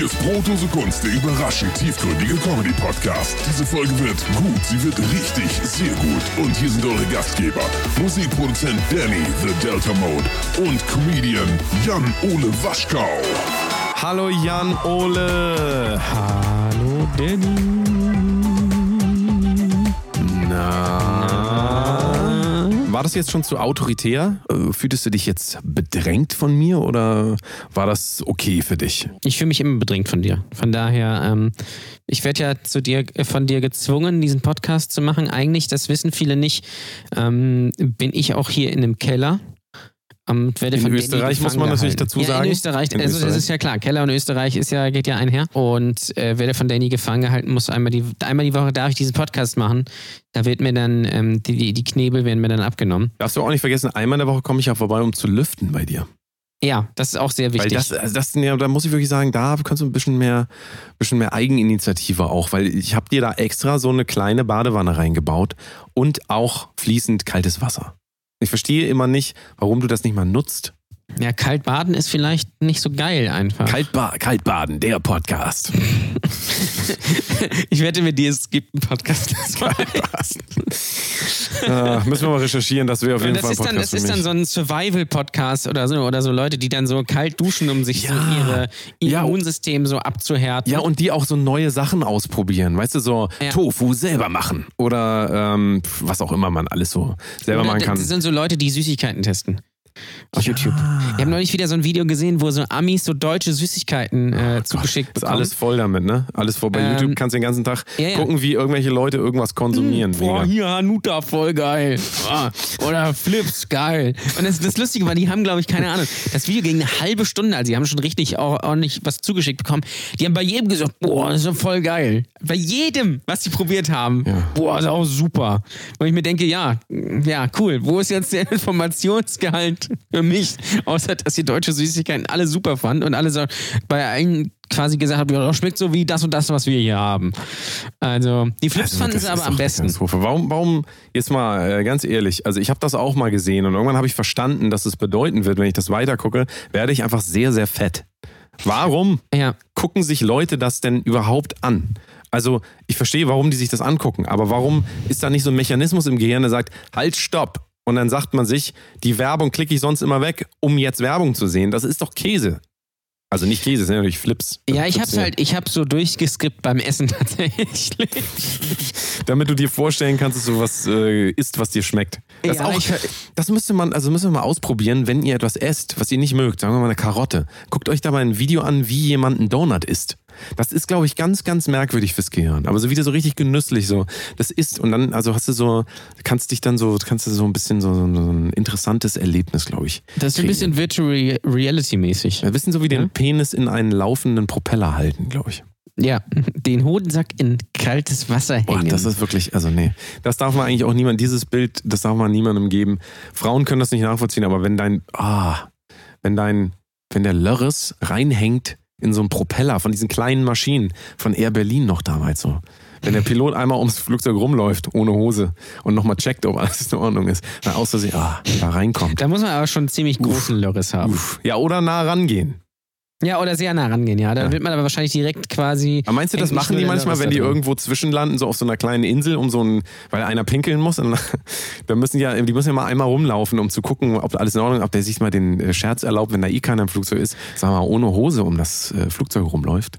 Hier ist Brotdose Kunst, der überraschend tiefgründige Comedy-Podcast. Diese Folge wird gut, sie wird richtig, sehr gut. Und hier sind eure Gastgeber: Musikproduzent Danny, The Delta Mode und Comedian Jan-Ole Waschkau. Hallo Jan Ole. Hallo Danny. Na. War das jetzt schon zu autoritär? Äh, Fühltest du dich jetzt bedrängt von mir oder war das okay für dich? Ich fühle mich immer bedrängt von dir. Von daher, ähm, ich werde ja zu dir, äh, von dir gezwungen, diesen Podcast zu machen. Eigentlich, das wissen viele nicht, ähm, bin ich auch hier in einem Keller. Ähm, In Österreich muss man natürlich gehalten. dazu ja, sagen. In Österreich, In also Österreich. das ist ja klar. Keller und Österreich ist ja, geht ja einher. Und äh, werde von Danny gefangen gehalten, muss einmal die, einmal die Woche darf ich diesen Podcast machen. Da wird mir dann, ähm, die, die, die Knebel werden mir dann abgenommen. Darfst du auch nicht vergessen, einmal in der Woche komme ich ja vorbei, um zu lüften bei dir. Ja, das ist auch sehr wichtig. Weil das, also das, ja, da muss ich wirklich sagen, da kannst du ein bisschen mehr, bisschen mehr Eigeninitiative auch, weil ich habe dir da extra so eine kleine Badewanne reingebaut und auch fließend kaltes Wasser. Ich verstehe immer nicht, warum du das nicht mal nutzt. Ja, kalt baden ist vielleicht nicht so geil einfach. Kaltba Kaltbaden, der Podcast. Ich wette mit dir, es gibt einen Podcast. äh, müssen wir mal recherchieren, das wäre auf jeden das Fall ist dann, das ist dann so ein Survival-Podcast oder so, oder so Leute, die dann so kalt duschen, um sich so Ja. ihre Ja. Immunsystem so abzuhärten. Ja, und die auch so neue Sachen ausprobieren. Weißt du, so Ja. Tofu selber machen. Oder ähm, was auch immer man alles so selber Oder machen Das kann. sind so Leute, die Süßigkeiten testen. Auf YouTube. Ich habe neulich wieder so ein Video gesehen, wo so Amis so deutsche Süßigkeiten äh, zugeschickt Ist bekommen. alles voll damit, ne? Alles voll. Bei Ähm, YouTube kannst du den ganzen Tag ja, ja. gucken, wie irgendwelche Leute irgendwas konsumieren. Boah, Mega. hier Hanuta, voll geil. Ah, Oder Flips, geil. Und das, das Lustige war, die haben, glaube ich, keine Ahnung, das Video ging eine halbe Stunde, also die haben schon richtig auch ordentlich was zugeschickt bekommen. Die haben bei jedem gesagt, boah, das ist ja voll geil. Bei jedem, was sie probiert haben, Ja. boah, das ist auch super. Und ich mir denke, ja, ja, cool. Wo ist jetzt der Informationsgehalt für mich? Außer, dass ihr deutsche Süßigkeiten alle super fand und alle so bei allen quasi gesagt haben, das schmeckt so wie das und das, was wir hier haben. Also, die Flips Also, fanden ist aber am besten. Warum, warum, jetzt mal äh, ganz ehrlich, also ich habe das auch mal gesehen und irgendwann habe ich verstanden, dass es bedeuten wird, wenn ich das weitergucke, werde ich einfach sehr, sehr fett. Warum Ja, gucken sich Leute das denn überhaupt an? Also ich verstehe, warum die sich das angucken, aber warum ist da nicht so ein Mechanismus im Gehirn, der sagt, halt, stopp. Und dann sagt man sich, die Werbung klicke ich sonst immer weg, um jetzt Werbung zu sehen. Das ist doch Käse. Also nicht Käse, das sind natürlich Flips. Ja, ich hab's halt, ich hab's so durchgeskippt beim Essen tatsächlich. Damit du dir vorstellen kannst, dass du was äh, isst, was dir schmeckt. Das, Ja, auch, ich- das müsste man, also müssen wir mal ausprobieren, wenn ihr etwas esst, was ihr nicht mögt, sagen wir mal eine Karotte. Guckt euch da mal ein Video an, wie jemand einen Donut isst. Das ist, glaube ich, ganz, ganz merkwürdig fürs Gehirn. Aber so wieder so richtig genüsslich so. Das isst und dann, also hast du so, kannst dich dann so, kannst du so ein bisschen so, so ein interessantes Erlebnis, glaube ich. Das ist ein kriegen. bisschen Virtual Re- Reality mäßig. Ein bisschen so wie den Ja. Penis in einen laufenden Propeller halten, glaube ich. Ja, den Hodensack in kaltes Wasser Boah, hängen. das ist wirklich, also nee. Das darf man eigentlich auch niemand, dieses Bild, das darf man niemandem geben. Frauen können das nicht nachvollziehen, aber wenn dein, ah, wenn dein, wenn der Lörres reinhängt in so einen Propeller von diesen kleinen Maschinen von Air Berlin noch damals so. Wenn der Pilot einmal ums Flugzeug rumläuft, ohne Hose und nochmal checkt, ob alles in Ordnung ist, dann aus Versehen, ah, da reinkommt. da muss man aber schon einen ziemlich großen Lörres haben. Uff. Ja, oder nah rangehen. Ja, oder sehr nah rangehen, ja. Da Ja. wird man aber wahrscheinlich direkt quasi. Aber meinst du, das machen die manchmal, wenn die irgendwo zwischenlanden, so auf so einer kleinen Insel, um so ein, weil einer pinkeln muss? Und dann müssen die ja, die müssen ja mal einmal rumlaufen, um zu gucken, ob alles in Ordnung ist, ob der sich mal den äh, Scherz erlaubt, wenn da eh keiner im Flugzeug ist, sagen wir mal, ohne Hose um das äh, Flugzeug rumläuft.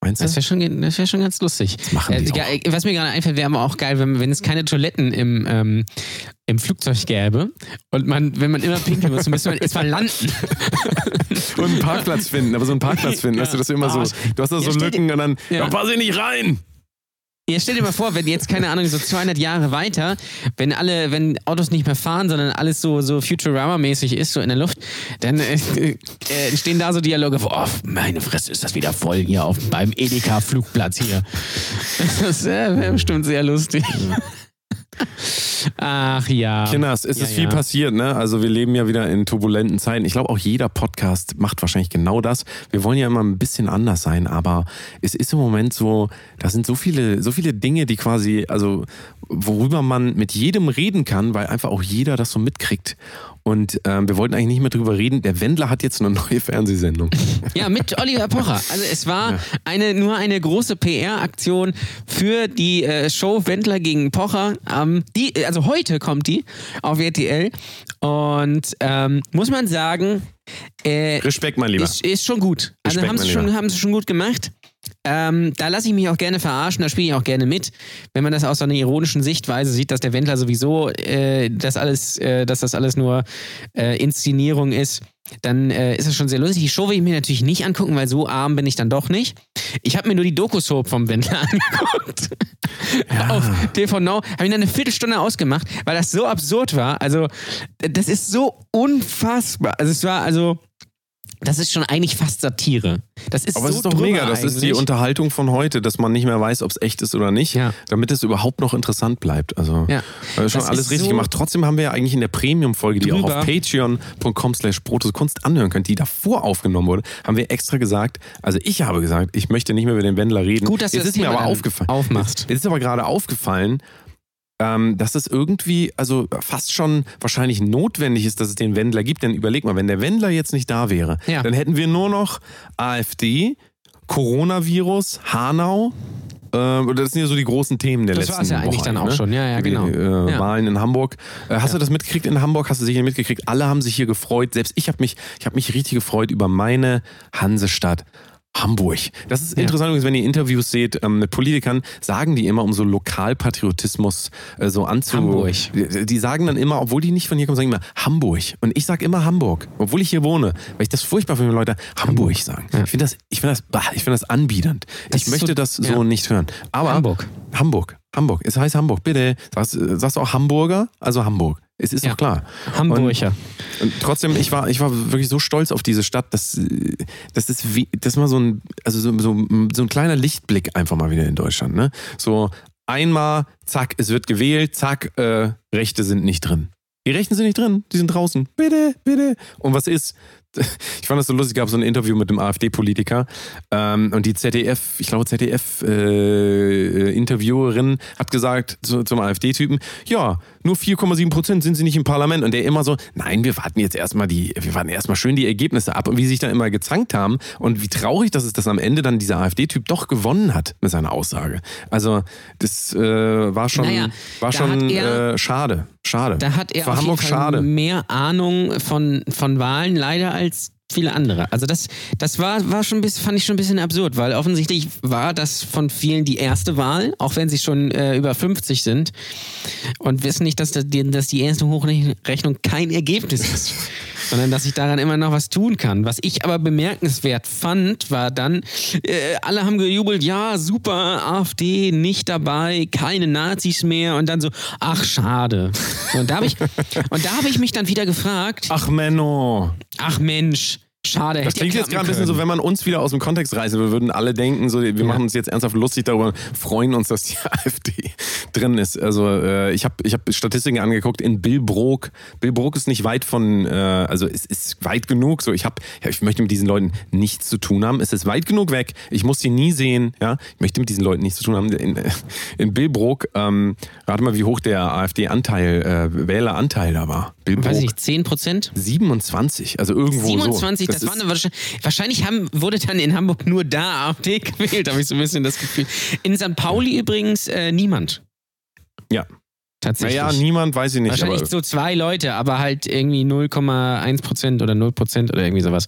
Meinst du? Das wäre schon, das wär schon ganz lustig. Das machen die Äh, auch. ja, äh, was mir gerade einfällt, wäre aber auch geil, wenn, wenn es keine Toiletten im, ähm, im Flugzeug gäbe und man, wenn man immer pinkeln muss, müsste man erstmal landen. Und einen Parkplatz finden, aber so einen Parkplatz finden, Ja. weißt du, dass du immer so, du hast da ja, so dir- Lücken und dann, Ja. da pass ich nicht rein. Ja, stell dir mal vor, wenn jetzt, keine Ahnung, so 200 Jahre weiter, wenn alle, wenn Autos nicht mehr fahren, sondern alles so, so Futurama-mäßig ist, so in der Luft, dann äh, äh, entstehen da so Dialoge, oh, meine Fresse, ist das wieder voll hier auf, beim Edeka-Flugplatz hier. Das äh, wäre bestimmt sehr lustig. Ach ja. Kinders, es Ja, ist viel ja. passiert, ne? Also wir leben ja wieder in turbulenten Zeiten. Ich glaube auch jeder Podcast macht wahrscheinlich genau das. Wir wollen ja immer ein bisschen anders sein, aber es ist im Moment so, da sind so viele, so viele Dinge, die quasi, also worüber man mit jedem reden kann, weil einfach auch jeder das so mitkriegt. Und ähm, wir wollten eigentlich nicht mehr drüber reden. Der Wendler hat jetzt eine neue Fernsehsendung. Ja, mit Oliver Pocher. Also es war eine, nur eine große PR-Aktion für die äh, Show Wendler gegen Pocher. Ähm, die, also heute kommt die auf RTL. Und ähm, muss man sagen, äh, Respekt, mein Lieber. ist, ist schon gut. Also Respekt, haben sie, schon, haben sie schon gut gemacht. Ähm, da lasse ich mich auch gerne verarschen, da spiele ich auch gerne mit. Wenn man das aus so einer ironischen Sichtweise sieht, dass der Wendler sowieso äh, das alles, äh, dass das alles nur äh, Inszenierung ist, dann äh, ist das schon sehr lustig. Die Show will ich mir natürlich nicht angucken, weil so arm bin ich dann doch nicht. Ich habe mir nur die Doku-Soap vom Wendler angeguckt. Auf TV Now. Habe ich dann eine Viertelstunde ausgemacht, weil das so absurd war. Also, das ist so unfassbar. Also, es war, also, das ist schon eigentlich fast Satire. Das ist Aber so es ist doch mega. Das ist die eigentlich. Unterhaltung von heute, dass man nicht mehr weiß, ob es echt ist oder nicht, Ja. damit es überhaupt noch interessant bleibt. Also Ja. äh, schon Das alles richtig so gemacht. Trotzdem haben wir ja eigentlich in der Premium-Folge, die auch auf patreon.com slash Kunst anhören könnt, die davor aufgenommen wurde, haben wir extra gesagt, also ich habe gesagt, ich möchte nicht mehr über den Wendler reden. Gut, dass du Jetzt das ist mir aber aufgefallen. aufmachst. Jetzt ist aber gerade aufgefallen, ähm, dass es irgendwie, also fast schon wahrscheinlich notwendig ist, dass es den Wendler gibt. Denn überleg mal, wenn der Wendler jetzt nicht da wäre, Ja. dann hätten wir nur noch AfD, Coronavirus, Hanau. Äh, das sind ja so die großen Themen der Das letzten war's ja eigentlich Woche dann auch ne? schon. Ja, ja, Die, genau. äh, Ja. Wahlen in Hamburg. Äh, hast du das mitgekriegt in Hamburg? Hast du sicher mitgekriegt? Alle haben sich hier gefreut. Selbst ich habe mich, ich habe mich richtig gefreut über meine Hansestadt. Hamburg. Das ist Ja. interessant, übrigens, wenn ihr Interviews seht ähm, mit Politikern, sagen die immer, um so Lokalpatriotismus äh, so anzu... Hamburg. Die, die sagen dann immer, obwohl die nicht von hier kommen, sagen immer Hamburg. Und ich sage immer Hamburg, obwohl ich hier wohne. Weil ich das furchtbar finde, wenn Leute Hamburg sagen. Ich finde das, ich finde das, bah, ich finde das anbiedernd. Das ich möchte so- das so ja. nicht hören. Aber Hamburg. Hamburg. Hamburg. Es heißt Hamburg. Bitte. Sagst, sagst du auch Hamburger? Also Hamburg. Es ist Ja. doch klar. Hamburger. Und trotzdem, ich war, ich war wirklich so stolz auf diese Stadt, dass äh, das ist wie, das mal so ein, also so, so, so ein kleiner Lichtblick einfach mal wieder in Deutschland. Ne? So einmal, zack, es wird gewählt, zack, äh, Rechte sind nicht drin. Die Rechten sind nicht drin, die sind draußen. Bitte, bitte. Und was ist? Ich fand das so lustig, es gab so ein Interview mit dem AfD-Politiker ähm, und die ZDF, ich glaube ZDF-Interviewerin hat gesagt zu, zum AfD-Typen, ja, nur 4,7 Prozent sind sie nicht im Parlament. Und der immer so, nein, wir warten jetzt erstmal die, wir warten erstmal schön die Ergebnisse ab. Und wie sie sich dann immer gezankt haben und wie traurig das ist, dass am Ende dann dieser AfD-Typ doch gewonnen hat mit seiner Aussage. Also das äh, war schon, Naja, war schon er- äh, schade. Schade. Da hat er Für auf Hamburg jeden Fall schade. mehr Ahnung von, von Wahlen leider als viele andere. Also das, das war, war schon ein bisschen, fand ich schon ein bisschen absurd, weil offensichtlich war das von vielen die erste Wahl, auch wenn sie schon äh, über 50 sind und wissen nicht, dass, das, dass die erste Hochrechnung kein Ergebnis ist. Sondern dass ich daran immer noch was tun kann. Was ich aber bemerkenswert fand, war dann, äh, alle haben gejubelt, ja, super, AfD nicht dabei, keine Nazis mehr und dann so, ach schade. Und da habe ich, und da habe ich mich dann wieder gefragt, Ach Menno. ach Mensch, schade. Das klingt jetzt gerade ein bisschen so, wenn man uns wieder aus dem Kontext reißen würde, würden alle denken, so, wir machen uns jetzt ernsthaft lustig darüber, freuen uns, dass die AfD drin ist. Also äh, ich habe ich hab Statistiken angeguckt in Billbrook. Billbrook ist nicht weit von, äh, also es ist weit genug. So, ich habe, ja, ich möchte mit diesen Leuten nichts zu tun haben. Es ist weit genug weg. Ich muss sie nie sehen. Ja, ich möchte mit diesen Leuten nichts zu tun haben. In, in Billbrook, ähm, rate mal, wie hoch der AfD-Anteil, äh, Wähleranteil da war. Billbrook. Weiß ich nicht, 10 Prozent? 27, also irgendwo 27, so. das, ist- waren wahrscheinlich, wahrscheinlich haben, wurde dann in Hamburg nur da AfD gewählt, habe ich so ein bisschen das Gefühl. In St. Pauli übrigens äh, niemand. Ja. Tatsächlich. Naja, niemand weiß ich nicht. Wahrscheinlich so zwei Leute, aber halt irgendwie 0,1 Prozent oder 0 Prozent oder irgendwie sowas.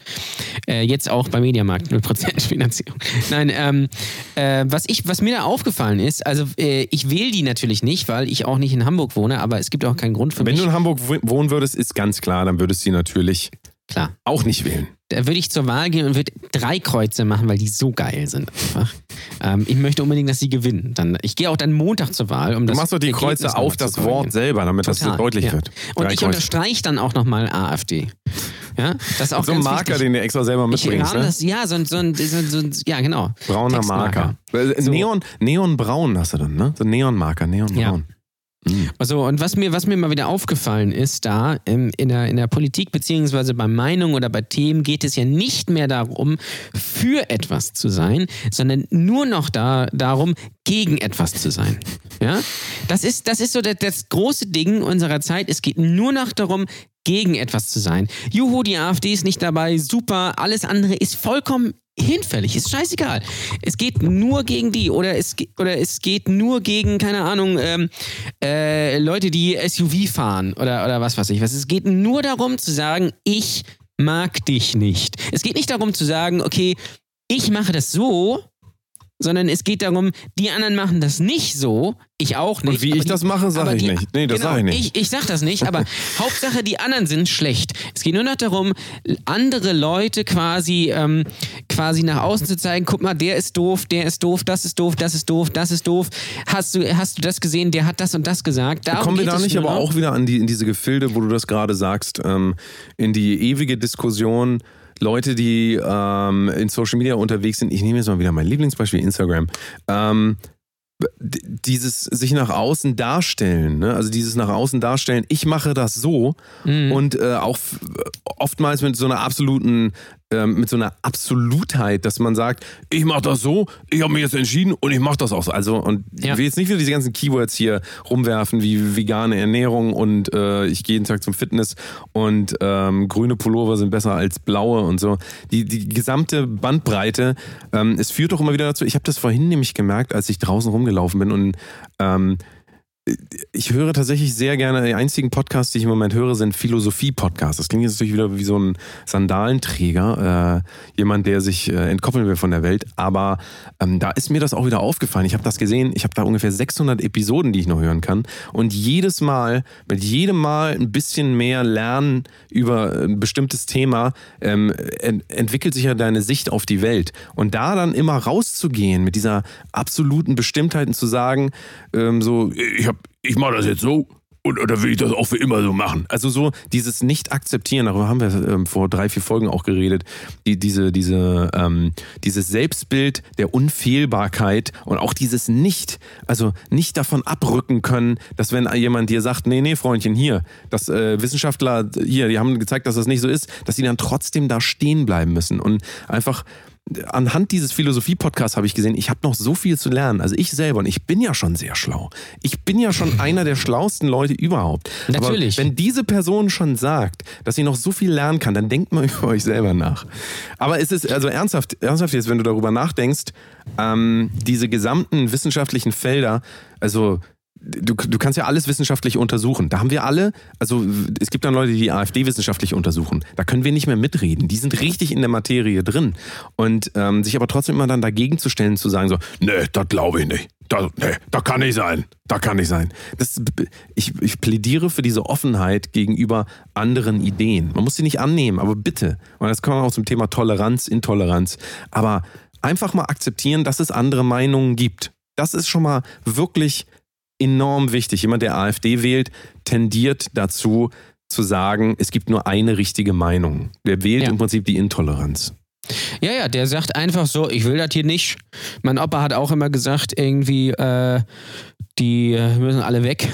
Äh, jetzt auch bei Mediamarkt 0 Prozent Finanzierung. Nein, ähm, äh, was, ich, was mir da aufgefallen ist, also äh, ich wähle die natürlich nicht, weil ich auch nicht in Hamburg wohne, aber es gibt auch keinen Grund für wenn mich. du in Hamburg wo- wohnen würdest, ist ganz klar, dann würdest du sie natürlich Klar. auch nicht wählen. Da würde ich zur Wahl gehen und würde drei Kreuze machen, weil die so geil sind einfach. Ähm, ich möchte unbedingt, dass sie gewinnen. Dann, ich gehe auch dann Montag zur Wahl, um Du machst doch die Ergebnis Kreuze auf das. Wort selber, damit das so Total, deutlich ja. wird. Und Drei ich Kreuze. unterstreiche dann auch nochmal AfD. Ja, das auch so ein Marker, wichtig. den du extra selber mitbringst, ne? das, ja, so ein, so ein, so ein, ja, genau. Brauner. Marker. So. Neon, Neonbraun hast du dann, ne? So ein Neonmarker, Neonbraun. Also, und was mir, was mir mal wieder aufgefallen ist, da im, in, der, in der Politik, beziehungsweise bei Meinungen oder bei Themen, geht es ja nicht mehr darum, für etwas zu sein, sondern nur noch da, darum, gegen etwas zu sein. Ja, das ist, das ist so das, das große Ding unserer Zeit. Es geht nur noch darum, gegen etwas zu sein. Juhu, die AfD ist nicht dabei, super, alles andere ist vollkommen hinfällig, ist scheißegal. Es geht nur gegen die oder es, oder es geht nur gegen, keine Ahnung, ähm, äh, Leute, die SUV fahren oder, oder was weiß ich was. Es geht nur darum zu sagen, ich mag dich nicht. Es geht nicht darum zu sagen, okay, ich mache das so, sondern es geht darum, die anderen machen das nicht so, ich auch nicht. Und wie ich die, das mache, sage ich die, nicht. Nee, das genau, sage ich nicht. Ich, ich sag das nicht, aber Hauptsache, die anderen sind schlecht. Es geht nur noch darum, andere Leute quasi, ähm, quasi nach außen zu zeigen, guck mal, der ist doof, der ist doof, das ist doof, das ist doof, das ist doof. Hast du, hast du das gesehen, der hat das und das gesagt. Darum Kommen wir da nicht aber auch wieder an die, in diese Gefilde, wo du das gerade sagst, ähm, in die ewige Diskussion, Leute, die ähm, in Social Media unterwegs sind, ich nehme jetzt mal wieder mein Lieblingsbeispiel, Instagram, ähm, dieses sich nach außen darstellen, ne? also dieses nach außen darstellen, ich mache das so Mhm. und äh, auch oftmals mit so einer absoluten, ähm, mit so einer Absolutheit, dass man sagt, ich mache das so, ich habe mich jetzt entschieden und ich mache das auch so. Also und Ja. ich will jetzt nicht wieder diese ganzen Keywords hier rumwerfen wie vegane Ernährung und äh, ich gehe jeden Tag zum Fitness und ähm, grüne Pullover sind besser als blaue und so. Die, die gesamte Bandbreite, ähm, es führt doch immer wieder dazu, ich habe das vorhin nämlich gemerkt, als ich draußen rumgelaufen bin und ähm, ich höre tatsächlich sehr gerne, die einzigen Podcasts, die ich im Moment höre, sind Philosophie-Podcasts. Das klingt jetzt natürlich wieder wie so ein Sandalenträger, äh, jemand, der sich äh, entkoppeln will von der Welt. Aber ähm, da ist mir das auch wieder aufgefallen. Ich habe das gesehen, ich habe da ungefähr 600 Episoden, die ich noch hören kann. Und jedes Mal, mit jedem Mal ein bisschen mehr lernen über ein bestimmtes Thema, ähm, ent entwickelt sich ja deine Sicht auf die Welt. Und da dann immer rauszugehen mit dieser absoluten Bestimmtheit und zu sagen, ähm, so, ich, hab, ich mache das jetzt so. Und oder will ich das auch für immer so machen? Also so dieses Nicht-Akzeptieren, darüber haben wir ähm, vor drei, vier Folgen auch geredet, die, diese, diese, ähm, dieses Selbstbild der Unfehlbarkeit und auch dieses Nicht, also nicht davon abrücken können, dass wenn jemand dir sagt, nee, nee, Freundchen, hier, dass äh, Wissenschaftler hier, die haben gezeigt, dass das nicht so ist, dass sie dann trotzdem da stehen bleiben müssen und einfach anhand dieses Philosophie-Podcasts habe ich gesehen, ich habe noch so viel zu lernen. Also ich selber, und ich bin ja schon sehr schlau. Ich bin ja schon einer der schlauesten Leute überhaupt. Natürlich. Aber wenn diese Person schon sagt, dass sie noch so viel lernen kann, dann denkt mal über euch selber nach. Aber es ist, also ernsthaft, ernsthaft jetzt, wenn du darüber nachdenkst, ähm, diese gesamten wissenschaftlichen Felder, also Du, du kannst ja alles wissenschaftlich untersuchen. Da haben wir alle, also es gibt dann Leute, die die AfD wissenschaftlich untersuchen. Da können wir nicht mehr mitreden. Die sind richtig in der Materie drin. Und ähm, sich aber trotzdem immer dann dagegen zu stellen, zu sagen so, nee, das glaube ich nicht. Das, nee, das kann nicht sein. Das kann nicht sein. Das, ich, ich plädiere für diese Offenheit gegenüber anderen Ideen. Man muss sie nicht annehmen, aber bitte. Und das kommt auch zum Thema Toleranz, Intoleranz. Aber einfach mal akzeptieren, dass es andere Meinungen gibt. Das ist schon mal wirklich enorm wichtig. Jemand, der AfD wählt, tendiert dazu zu sagen, es gibt nur eine richtige Meinung. Der wählt Ja. im Prinzip die Intoleranz. Ja, ja, der sagt einfach so, ich will das hier nicht. Mein Opa hat auch immer gesagt, irgendwie, äh, die äh, müssen alle weg.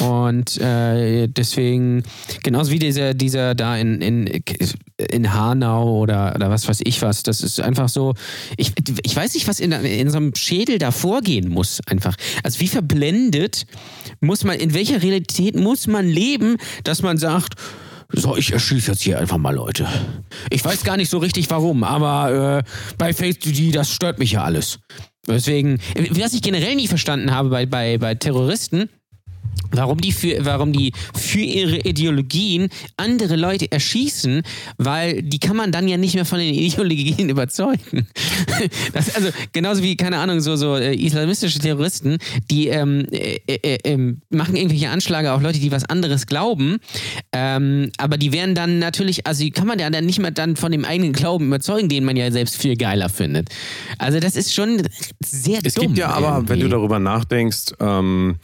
Und äh, deswegen, genauso wie dieser, dieser da in, in, in Hanau oder, oder was weiß ich was, das ist einfach so, ich, ich weiß nicht, was in, in so einem Schädel da vorgehen muss, einfach. Also wie verblendet muss man, in welcher Realität muss man leben, dass man sagt, so, ich erschieße jetzt hier einfach mal Leute. Ich weiß gar nicht so richtig warum, aber äh, bei Facebook, das stört mich ja alles. Deswegen, was ich generell nie verstanden habe bei, bei, bei Terroristen, warum die, für, warum die für ihre Ideologien andere Leute erschießen, weil die kann man dann ja nicht mehr von den Ideologien überzeugen. Das, also genauso wie, keine Ahnung, so, so äh, islamistische Terroristen, die ähm, äh, äh, ähm, machen irgendwelche Anschläge auf Leute, die was anderes glauben, ähm, aber die werden dann natürlich, also die kann man ja dann nicht mehr dann von dem eigenen Glauben überzeugen, den man ja selbst viel geiler findet. Also das ist schon sehr Es dumm. gibt ja aber, wenn du darüber nachdenkst, ähm,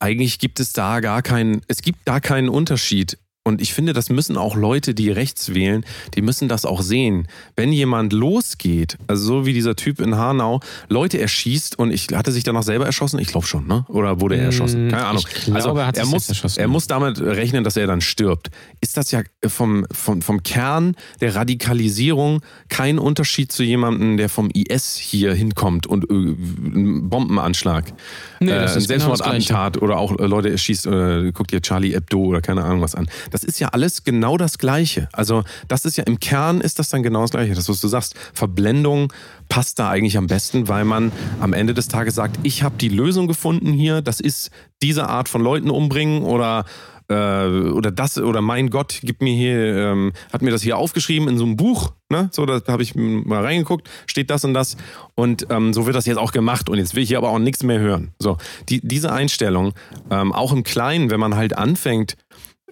eigentlich gibt es da gar keinen, es gibt da keinen Unterschied Und ich finde, das müssen auch Leute, die rechts wählen, die müssen das auch sehen. Wenn jemand losgeht, also so wie dieser Typ in Hanau, Leute erschießt und ich hatte sich danach selber erschossen, ich glaube schon, ne? Oder wurde er erschossen? Keine Ahnung. Glaube, also er hat er muss, erschossen. er muss damit rechnen, dass er dann stirbt. Ist das ja vom, vom, vom Kern der Radikalisierung kein Unterschied zu jemandem, der vom IS hier hinkommt und äh, einen Bombenanschlag, Nee, äh, ein genau Selbstmordattentat oder auch äh, Leute erschießt, äh, guckt dir Charlie Hebdo oder keine Ahnung was an. Das ist ja alles genau das Gleiche. Also das ist ja im Kern ist das dann genau das Gleiche. Das, was du sagst, Verblendung passt da eigentlich am besten, weil man am Ende des Tages sagt, ich habe die Lösung gefunden hier, das ist diese Art von Leuten umbringen oder äh, oder das oder mein Gott gibt mir hier ähm, hat mir das hier aufgeschrieben in so einem Buch ne so da habe ich mal reingeguckt steht das und das und ähm, so wird das jetzt auch gemacht und jetzt will ich hier aber auch nichts mehr hören so die diese Einstellung ähm, auch im Kleinen wenn man halt anfängt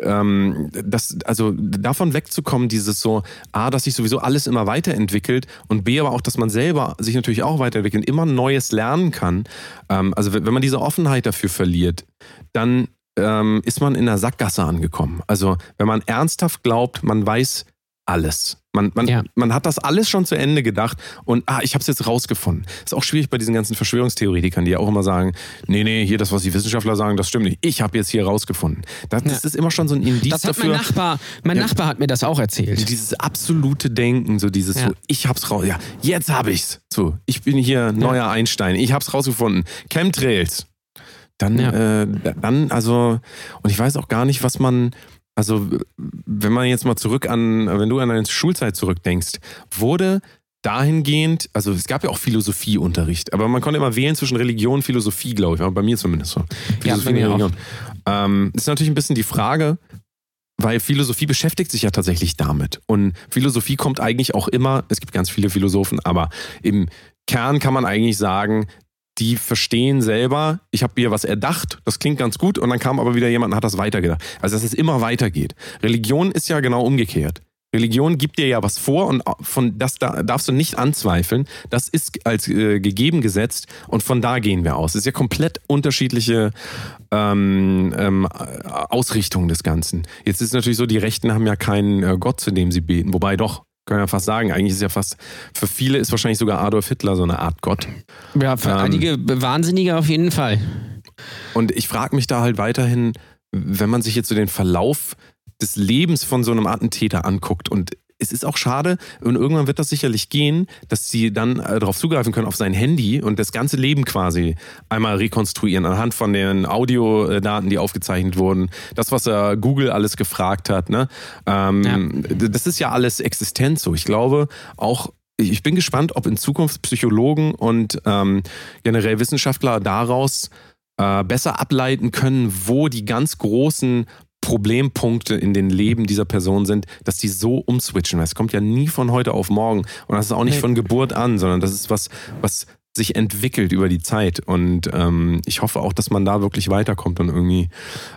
ähm, das, also davon wegzukommen, dieses so, A, dass sich sowieso alles immer weiterentwickelt und B, aber auch, dass man selber sich natürlich auch weiterentwickelt, immer Neues lernen kann. Ähm, also wenn man diese Offenheit dafür verliert, dann ähm, ist man in der Sackgasse angekommen. Also wenn man ernsthaft glaubt, man weiß alles. Man, man, Ja. man hat das alles schon zu Ende gedacht und ah, ich habe es jetzt rausgefunden. Ist auch schwierig bei diesen ganzen Verschwörungstheoretikern, die ja auch immer sagen, nee, nee, hier das, was die Wissenschaftler sagen, das stimmt nicht. Ich habe jetzt hier rausgefunden. Das, das ist immer schon so ein Indiz Das hat dafür. mein Nachbar, mein Ja. Nachbar hat mir das auch erzählt. Dieses absolute Denken, so dieses Ja. so, ich hab's raus, ja, jetzt hab ich's. So, ich bin hier neuer Einstein, ich hab's rausgefunden. Chemtrails. Dann, Ja. äh, dann, also, und ich weiß auch gar nicht, was man, also, wenn man jetzt mal zurück an, wenn du an deine Schulzeit zurückdenkst, wurde dahingehend, also es gab ja auch Philosophieunterricht, aber man konnte immer wählen zwischen Religion und Philosophie, glaube ich, aber bei mir zumindest so. Philosophie mir und. Religion. Ähm, ist natürlich ein bisschen die Frage, weil Philosophie beschäftigt sich ja tatsächlich damit. Und Philosophie kommt eigentlich auch immer, es gibt ganz viele Philosophen, aber im Kern kann man eigentlich sagen, die verstehen selber, ich habe mir was erdacht, das klingt ganz gut, und dann kam aber wieder jemand und hat das weitergedacht. Also dass es immer weitergeht. Religion ist ja genau umgekehrt. Religion gibt dir ja was vor und von das da darfst du nicht anzweifeln. Das ist als äh, gegeben gesetzt und von da gehen wir aus. Es ist ja komplett unterschiedliche ähm, ähm, Ausrichtung des Ganzen. Jetzt ist es natürlich so, die Rechten haben ja keinen äh, Gott, zu dem sie beten. Wobei doch, können wir fast sagen, eigentlich ist ja fast, für viele ist wahrscheinlich sogar Adolf Hitler so eine Art Gott. Ja, für Ähm, einige Wahnsinnige auf jeden Fall. Und ich frage mich da halt weiterhin, wenn man sich jetzt so den Verlauf des Lebens von so einem Attentäter anguckt und es ist auch schade und irgendwann wird das sicherlich gehen, dass sie dann äh, darauf zugreifen können auf sein Handy und das ganze Leben quasi einmal rekonstruieren anhand von den Audiodaten, die aufgezeichnet wurden, das was er Google alles gefragt hat. Ne? Ähm, Das ist ja alles existent so. Ich glaube auch ich bin gespannt, ob in Zukunft Psychologen und ähm, generell Wissenschaftler daraus äh, besser ableiten können, wo die ganz großen Problempunkte in den Leben dieser Person sind, dass die so umswitchen. Es kommt ja nie von heute auf morgen und das ist auch nicht von Geburt an, sondern das ist was, was sich entwickelt über die Zeit und ähm, ich hoffe auch, dass man da wirklich weiterkommt und irgendwie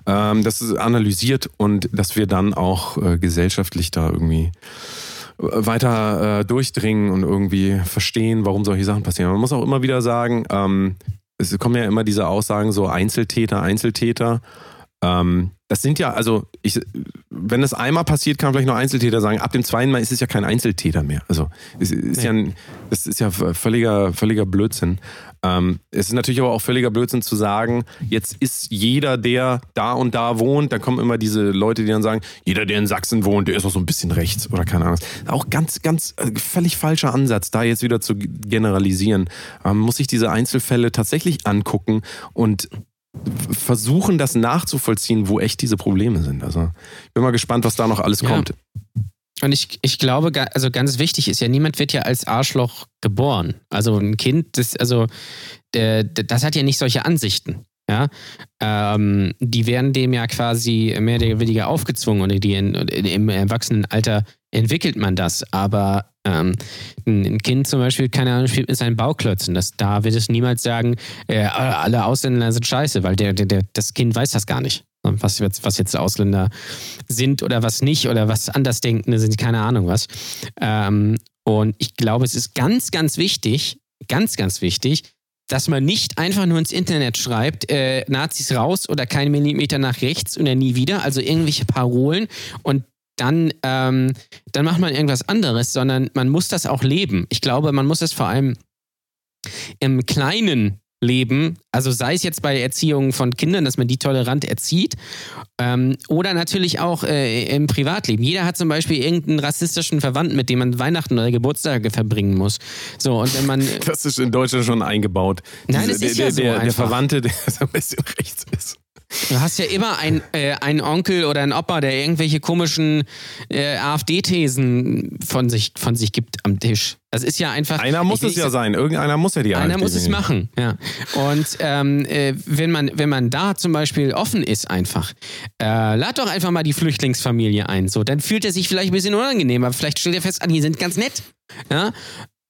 ähm, das analysiert und dass wir dann auch äh, gesellschaftlich da irgendwie weiter äh, durchdringen und irgendwie verstehen, warum solche Sachen passieren. Man muss auch immer wieder sagen, ähm, es kommen ja immer diese Aussagen so Einzeltäter, Einzeltäter. Ähm, das sind ja, also ich, wenn es einmal passiert, kann vielleicht noch Einzeltäter sagen. Ab dem zweiten Mal ist es ja kein Einzeltäter mehr. Also es ist ja, ein, das ist ja völliger, völliger Blödsinn. Ähm, es ist natürlich aber auch völliger Blödsinn zu sagen, jetzt ist jeder, der da und da wohnt, da kommen immer diese Leute, die dann sagen, jeder, der in Sachsen wohnt, der ist auch so ein bisschen rechts oder keine Ahnung. Auch ganz, ganz äh, völlig falscher Ansatz, da jetzt wieder zu generalisieren. Man muss sich diese Einzelfälle tatsächlich angucken und versuchen, das nachzuvollziehen, wo echt diese Probleme sind. Also ich bin mal gespannt, was da noch alles Ja. kommt. Und ich, ich glaube, also ganz wichtig ist ja, niemand wird ja als Arschloch geboren. Also ein Kind, das, also, der- das hat ja nicht solche Ansichten. Ja, ähm, die werden dem ja quasi mehr oder weniger aufgezwungen und die in, in, im Erwachsenenalter entwickelt man das. Aber ähm, ein Kind zum Beispiel, keine Ahnung, spielt mit seinen Bauklötzen. Das, da wird es niemals sagen, äh, alle Ausländer sind scheiße, weil der, der, der, das Kind weiß das gar nicht. Was jetzt, was jetzt Ausländer sind oder was nicht oder was Andersdenkende sind, keine Ahnung was. Ähm, und ich glaube, es ist ganz, ganz wichtig, ganz, ganz wichtig, dass man nicht einfach nur ins Internet schreibt, äh, Nazis raus oder kein Millimeter nach rechts oder nie wieder, also irgendwelche Parolen und dann, ähm, dann macht man irgendwas anderes, sondern man muss das auch leben. Ich glaube, man muss es vor allem im Kleinen leben, also sei es jetzt bei Erziehung von Kindern, dass man die tolerant erzieht, ähm, oder natürlich auch äh, im Privatleben. Jeder hat zum Beispiel irgendeinen rassistischen Verwandten, mit dem man Weihnachten oder Geburtstage verbringen muss. So, und wenn man. Das ist in Deutschland schon eingebaut. Nein, Diese- das ist der, ja so der, der. Verwandte, der so ein bisschen rechts ist. Du hast ja immer ein, äh, einen Onkel oder einen Opa, der irgendwelche komischen äh, AfD-Thesen von sich, von sich gibt am Tisch. Das ist ja einfach. Einer muss ich es ja sein. Irgendeiner muss ja die Einer AfD muss es wählen. machen, ja. Und ähm, äh, wenn, man, wenn man da zum Beispiel offen ist, einfach, äh, lad doch einfach mal die Flüchtlingsfamilie ein. So, dann fühlt er sich vielleicht ein bisschen unangenehm, aber vielleicht stellt er fest, ah, die sind ganz nett. Ja.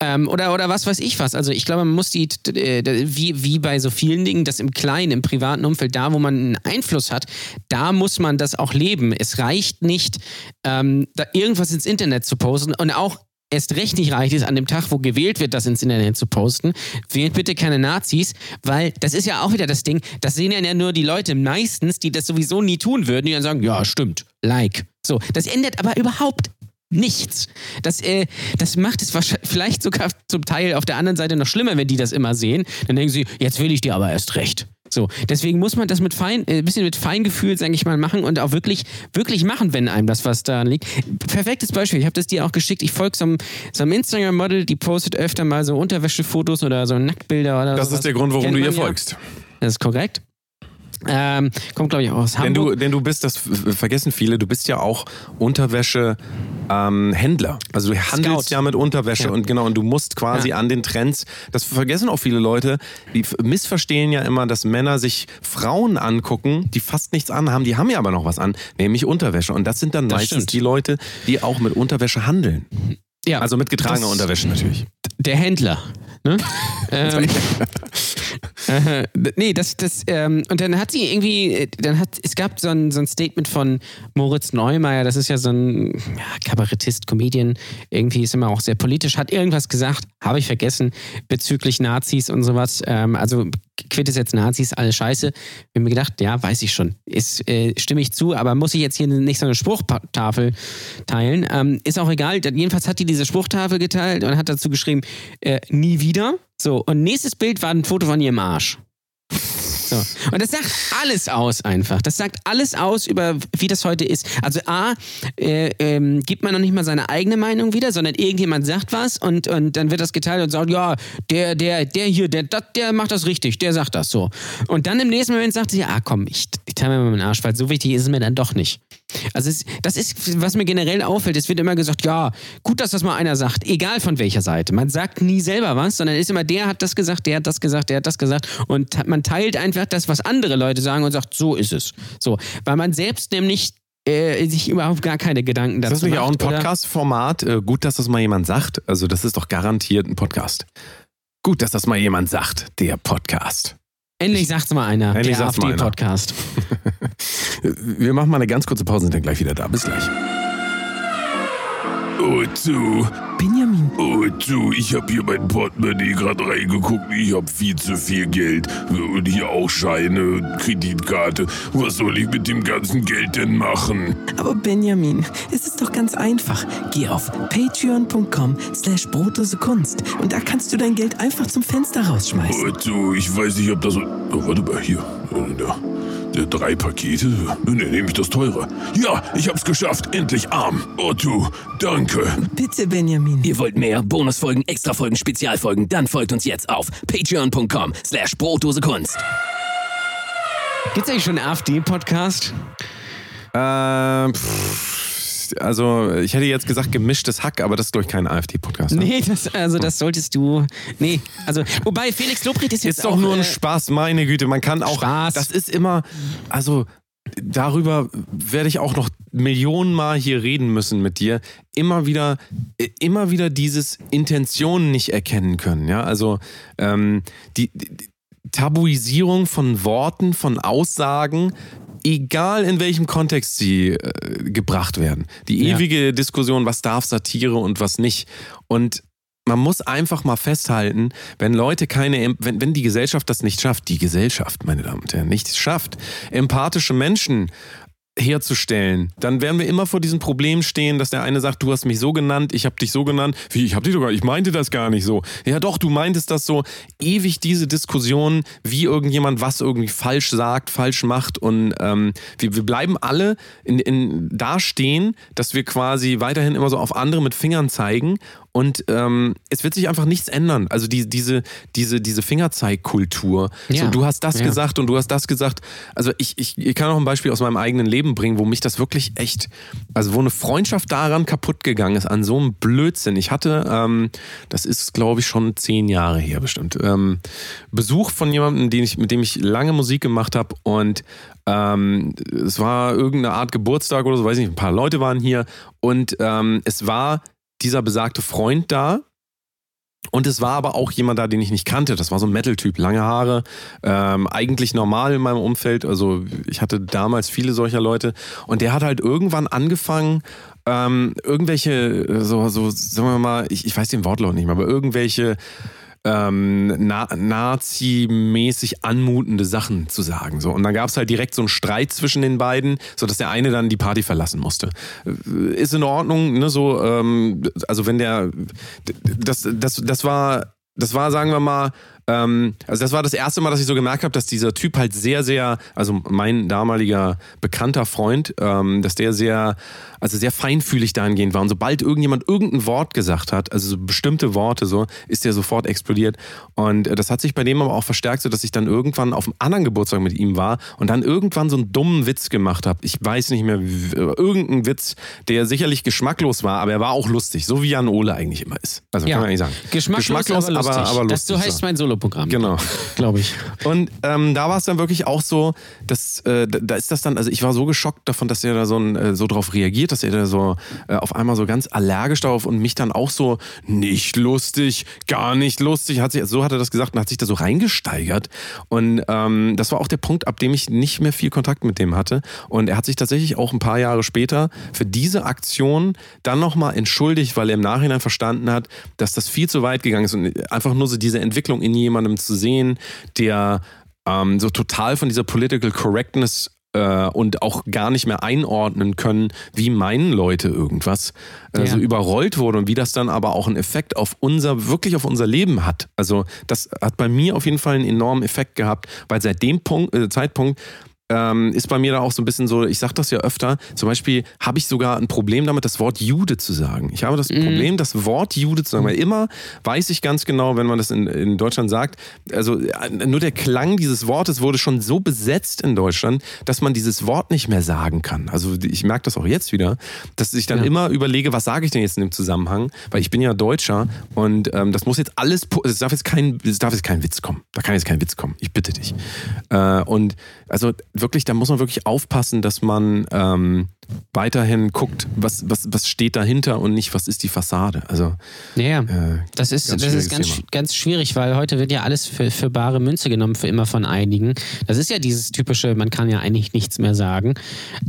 Ähm, oder, oder was weiß ich was. Also ich glaube, man muss die, äh, wie, wie bei so vielen Dingen, das im Kleinen, im privaten Umfeld, da wo man einen Einfluss hat, da muss man das auch leben. Es reicht nicht, ähm, da irgendwas ins Internet zu posten und auch erst recht nicht reicht es, an dem Tag, wo gewählt wird, das ins Internet zu posten, wählt bitte keine Nazis, weil das ist ja auch wieder das Ding, das sehen ja nur die Leute meistens, die das sowieso nie tun würden, die dann sagen, ja, stimmt, like. So, das ändert aber überhaupt nichts. Das, äh, das macht es wahrscheinlich, vielleicht sogar zum Teil auf der anderen Seite noch schlimmer, wenn die das immer sehen. Dann denken sie, jetzt will ich dir aber erst recht. So, deswegen muss man das mit fein, äh, ein bisschen mit Feingefühl, sage ich mal, machen und auch wirklich, wirklich machen, wenn einem das was daran liegt. Perfektes Beispiel, ich habe das dir auch geschickt. Ich folge so einem, so einem Instagram-Model, die postet öfter mal so Unterwäschefotos oder so Nacktbilder oder Das sowas. ist der Grund, warum Kennt du ihr ja. folgst. Das ist korrekt. Ähm, kommt, glaube ich, auch aus Denn Hamburg. du, denn du bist, das vergessen viele, du bist ja auch Unterwäsche-Händler. also du handelst Scout. ja mit Unterwäsche Ja. und genau, und du musst quasi Ja. an den Trends, das vergessen auch viele Leute, die missverstehen ja immer, dass Männer sich Frauen angucken, die fast nichts anhaben, die haben ja aber noch was an, nämlich Unterwäsche. Und das sind dann Das meistens stimmt. die Leute, die auch mit Unterwäsche handeln. ja, Also mit getragener Unterwäsche natürlich. Der Händler. Ne? ähm, äh, nee, das, das, ähm, und dann hat sie irgendwie, dann hat, es gab so ein, so ein Statement von Moritz Neumeier, das ist ja so ein ja, Kabarettist, Comedian, irgendwie ist immer auch sehr politisch, hat irgendwas gesagt, habe ich vergessen, bezüglich Nazis und sowas. Ähm, also Quintessenz Nazis, alles scheiße. Hab mir gedacht, ja, weiß ich schon. Ist, äh, stimme ich zu, aber muss ich jetzt hier nicht so eine Spruchtafel teilen? Ähm, ist auch egal. Jedenfalls hat die diese Spruchtafel geteilt und hat dazu geschrieben, äh, nie wieder. So, und nächstes Bild war ein Foto von ihrem Arsch. So. Und das sagt alles aus einfach. Das sagt alles aus über, wie das heute ist. Also A, äh, ähm, gibt man noch nicht mal seine eigene Meinung wieder, sondern irgendjemand sagt was und, und dann wird das geteilt und sagt, ja, der, der, der hier, der, dat, der macht das richtig, der sagt das so. Und dann im nächsten Moment sagt sie, ah komm, ich, ich teile mir mal meinen Arsch, weil so wichtig ist es mir dann doch nicht. Also es, das ist, was mir generell auffällt, es wird immer gesagt, ja, gut, dass das mal einer sagt, egal von welcher Seite. Man sagt nie selber was, sondern ist immer, der hat das gesagt, der hat das gesagt, der hat das gesagt und man teilt einfach das, was andere Leute sagen und sagt, so ist es. So, weil man selbst nämlich äh, sich überhaupt gar keine Gedanken dazu Ist das nicht macht. auch ein? Podcast-Format? Äh, gut, dass das mal jemand sagt. Also, das ist doch garantiert ein Podcast. Gut, dass das mal jemand sagt, der Podcast. Endlich sagt's mal einer, Endlich der sagt's mal einer. AfD-Podcast. Wir machen mal eine ganz kurze Pause und sind dann gleich wieder da. Bis gleich. Oh, du. Benjamin. Oh, du, ich hab hier mein Portemonnaie gerade reingeguckt. Ich hab viel zu viel Geld. Und hier auch Scheine und Kreditkarte. Was soll ich mit dem ganzen Geld denn machen? Aber Benjamin, es ist doch ganz einfach. Geh auf patreon.com slash brotdose Kunst und da kannst du dein Geld einfach zum Fenster rausschmeißen. Oh, du, ich weiß nicht, ob das. Oh, warte mal, hier. Da. Der drei Pakete? Ne, nehme ich das teure. Ja, ich hab's geschafft. Endlich arm. Oh, du, danke. Bitte, Benjamin. Ihr wollt mehr Bonusfolgen, Extrafolgen, Spezialfolgen? Dann folgt uns jetzt auf patreon.com slash brotdose Kunst. Gibt's eigentlich schon einen AfD-Podcast? Ähm, pff, also, ich hätte jetzt gesagt gemischtes Hack, aber das ist, glaube ich, kein AfD-Podcast. ne? Nee, das, also das solltest du. Nee, also, wobei Felix Lobrecht ist jetzt Ist doch auch, nur ein äh, Spaß, meine Güte. Man kann auch. Spaß. Das ist immer. Also, darüber werde ich auch noch Millionen Mal hier reden müssen mit dir. Immer wieder, äh, immer wieder dieses Intentionen nicht erkennen können. Ja, also ähm, die, die Tabuisierung von Worten, von Aussagen. Egal in welchem Kontext sie äh, gebracht werden. Die Ja. ewige Diskussion, was darf Satire und was nicht. Und man muss einfach mal festhalten, wenn Leute keine, wenn, wenn die Gesellschaft das nicht schafft, die Gesellschaft, meine Damen und Herren, nicht schafft, empathische Menschen herzustellen, dann werden wir immer vor diesem Problem stehen, dass der eine sagt, du hast mich so genannt, ich habe dich so genannt. Wie, ich habe dich sogar, ich meinte das gar nicht so. Ja doch, du meintest das so. Ewig diese Diskussion, wie irgendjemand was irgendwie falsch sagt, falsch macht und ähm, wir, wir bleiben alle in, in, da stehen, dass wir quasi weiterhin immer so auf andere mit Fingern zeigen und ähm, es wird sich einfach nichts ändern. Also die, diese, diese, diese Fingerzeigkultur. Ja. So, du hast das Ja. gesagt und du hast das gesagt. Also ich, ich, ich kann auch ein Beispiel aus meinem eigenen Leben bringen, wo mich das wirklich echt, also wo eine Freundschaft daran kaputt gegangen ist, an so einem Blödsinn. Ich hatte, ähm, das ist glaube ich schon zehn Jahre her bestimmt, ähm, Besuch von jemandem, den ich, mit dem ich lange Musik gemacht habe und ähm, es war irgendeine Art Geburtstag oder so, weiß ich nicht, ein paar Leute waren hier und ähm, es war dieser besagte Freund da. Und es war aber auch jemand da, den ich nicht kannte. Das war so ein Metal-Typ, lange Haare, ähm, eigentlich normal in meinem Umfeld. Also ich hatte damals viele solcher Leute. Und der hat halt irgendwann angefangen, ähm, irgendwelche, äh, so, so, sagen wir mal, ich, ich weiß den Wortlaut nicht mehr, aber irgendwelche ähm, Na Nazi-mäßig anmutende Sachen zu sagen. So. Und dann gab es halt direkt so einen Streit zwischen den beiden, sodass der eine dann die Party verlassen musste. Äh, Ist in Ordnung, ne? So, ähm, also wenn der das, das, das war, das war, sagen wir mal, ähm, also das war das erste Mal, dass ich so gemerkt habe, dass dieser Typ halt sehr, sehr, also mein damaliger bekannter Freund, ähm, dass der sehr, also sehr feinfühlig dahingehend war. Und sobald irgendjemand irgendein Wort gesagt hat, also so bestimmte Worte so, ist der sofort explodiert. Und äh, das hat sich bei dem aber auch verstärkt, so dass ich dann irgendwann auf einem anderen Geburtstag mit ihm war und dann irgendwann so einen dummen Witz gemacht habe. Ich weiß nicht mehr, wie- irgendein Witz, der sicherlich geschmacklos war, aber er war auch lustig, so wie Jan Ole eigentlich immer ist. Also kann man eigentlich sagen. Geschmacklos, aber lustig. aber, aber lustig. das, so heißt mein Soloprogramm. Genau. Glaube ich. Und ähm, da war es dann wirklich auch so, dass äh, da da ist das dann, also ich war so geschockt davon, dass er da so, ein, äh, so drauf reagiert, dass er da so äh, auf einmal so ganz allergisch darauf und mich dann auch so nicht lustig, gar nicht lustig, hat sich, so hat er das gesagt und hat sich da so reingesteigert. Und ähm, das war auch der Punkt, ab dem ich nicht mehr viel Kontakt mit dem hatte. Und er hat sich tatsächlich auch ein paar Jahre später für diese Aktion dann nochmal entschuldigt, weil er im Nachhinein verstanden hat, dass das viel zu weit gegangen ist und einfach nur so diese Entwicklung in jemandem zu sehen, der ähm, so total von dieser Political Correctness äh, und auch gar nicht mehr einordnen können, wie meinen Leute irgendwas, äh, Ja. so überrollt wurde und wie das dann aber auch einen Effekt auf unser, wirklich auf unser Leben hat. Also das hat bei mir auf jeden Fall einen enormen Effekt gehabt, weil seit dem Punkt, äh, Zeitpunkt ähm, ist bei mir da auch so ein bisschen so, ich sage das ja öfter, zum Beispiel habe ich sogar ein Problem damit, das Wort Jude zu sagen. Ich habe das Problem, das Wort Jude zu sagen, weil immer weiß ich ganz genau, wenn man das in, in Deutschland sagt, also äh, nur der Klang dieses Wortes wurde schon so besetzt in Deutschland, dass man dieses Wort nicht mehr sagen kann. Also ich merke das auch jetzt wieder, dass ich dann Ja. immer überlege, was sage ich denn jetzt in dem Zusammenhang, weil ich bin ja Deutscher und ähm, das muss jetzt alles, es darf jetzt kein, es darf jetzt kein Witz kommen. Da kann jetzt kein Witz kommen. Ich bitte dich. Äh, und also wirklich, da muss man wirklich aufpassen, dass man ähm, weiterhin guckt, was, was, was steht dahinter und nicht, was ist die Fassade. Also Ja, äh, das ist, ganz das ist ganz, Thema. ganz schwierig, weil heute wird ja alles für, für bare Münze genommen, für immer von einigen. Das ist ja dieses typische, man kann ja eigentlich nichts mehr sagen.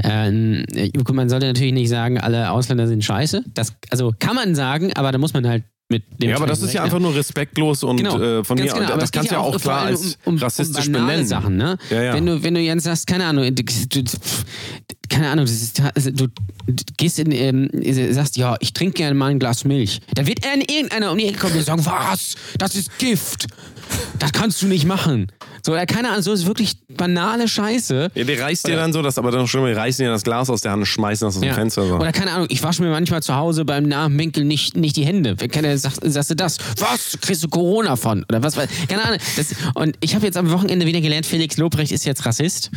Ähm, gut, man sollte natürlich nicht sagen, alle Ausländer sind scheiße. Das, also kann man sagen, aber da muss man halt mit dem ja, aber das ist ja einfach nur respektlos und Genau, äh, von mir, genau. Das kannst du ja auch klar als um, um, rassistisch um benennen. Sachen, ne? Ja, ja. Wenn du, wenn du jetzt sagst, keine Ahnung, du, du, keine Ahnung, ist, also du, gehst in, ähm, sagst, ja, ich trinke gerne mal ein Glas Milch. Da wird in irgendeiner um die Ecke kommen und sagen, was? Das ist Gift. Das kannst du nicht machen. So, ja, keine Ahnung, so ist wirklich banale Scheiße. Ja, die reißt dir dann so, das aber dann schlimmer, die reißen dir das Glas aus der Hand und schmeißen das aus dem Ja. Fenster. So. Oder keine Ahnung, ich wasche mir manchmal zu Hause beim Nachwinkeln nicht, nicht die Hände. Keiner sagt, sagst du das? Was? Kriegst du Corona von? Oder was? Keine Ahnung. Das, und ich habe jetzt am Wochenende wieder gelernt, Felix Lobrecht ist jetzt Rassist.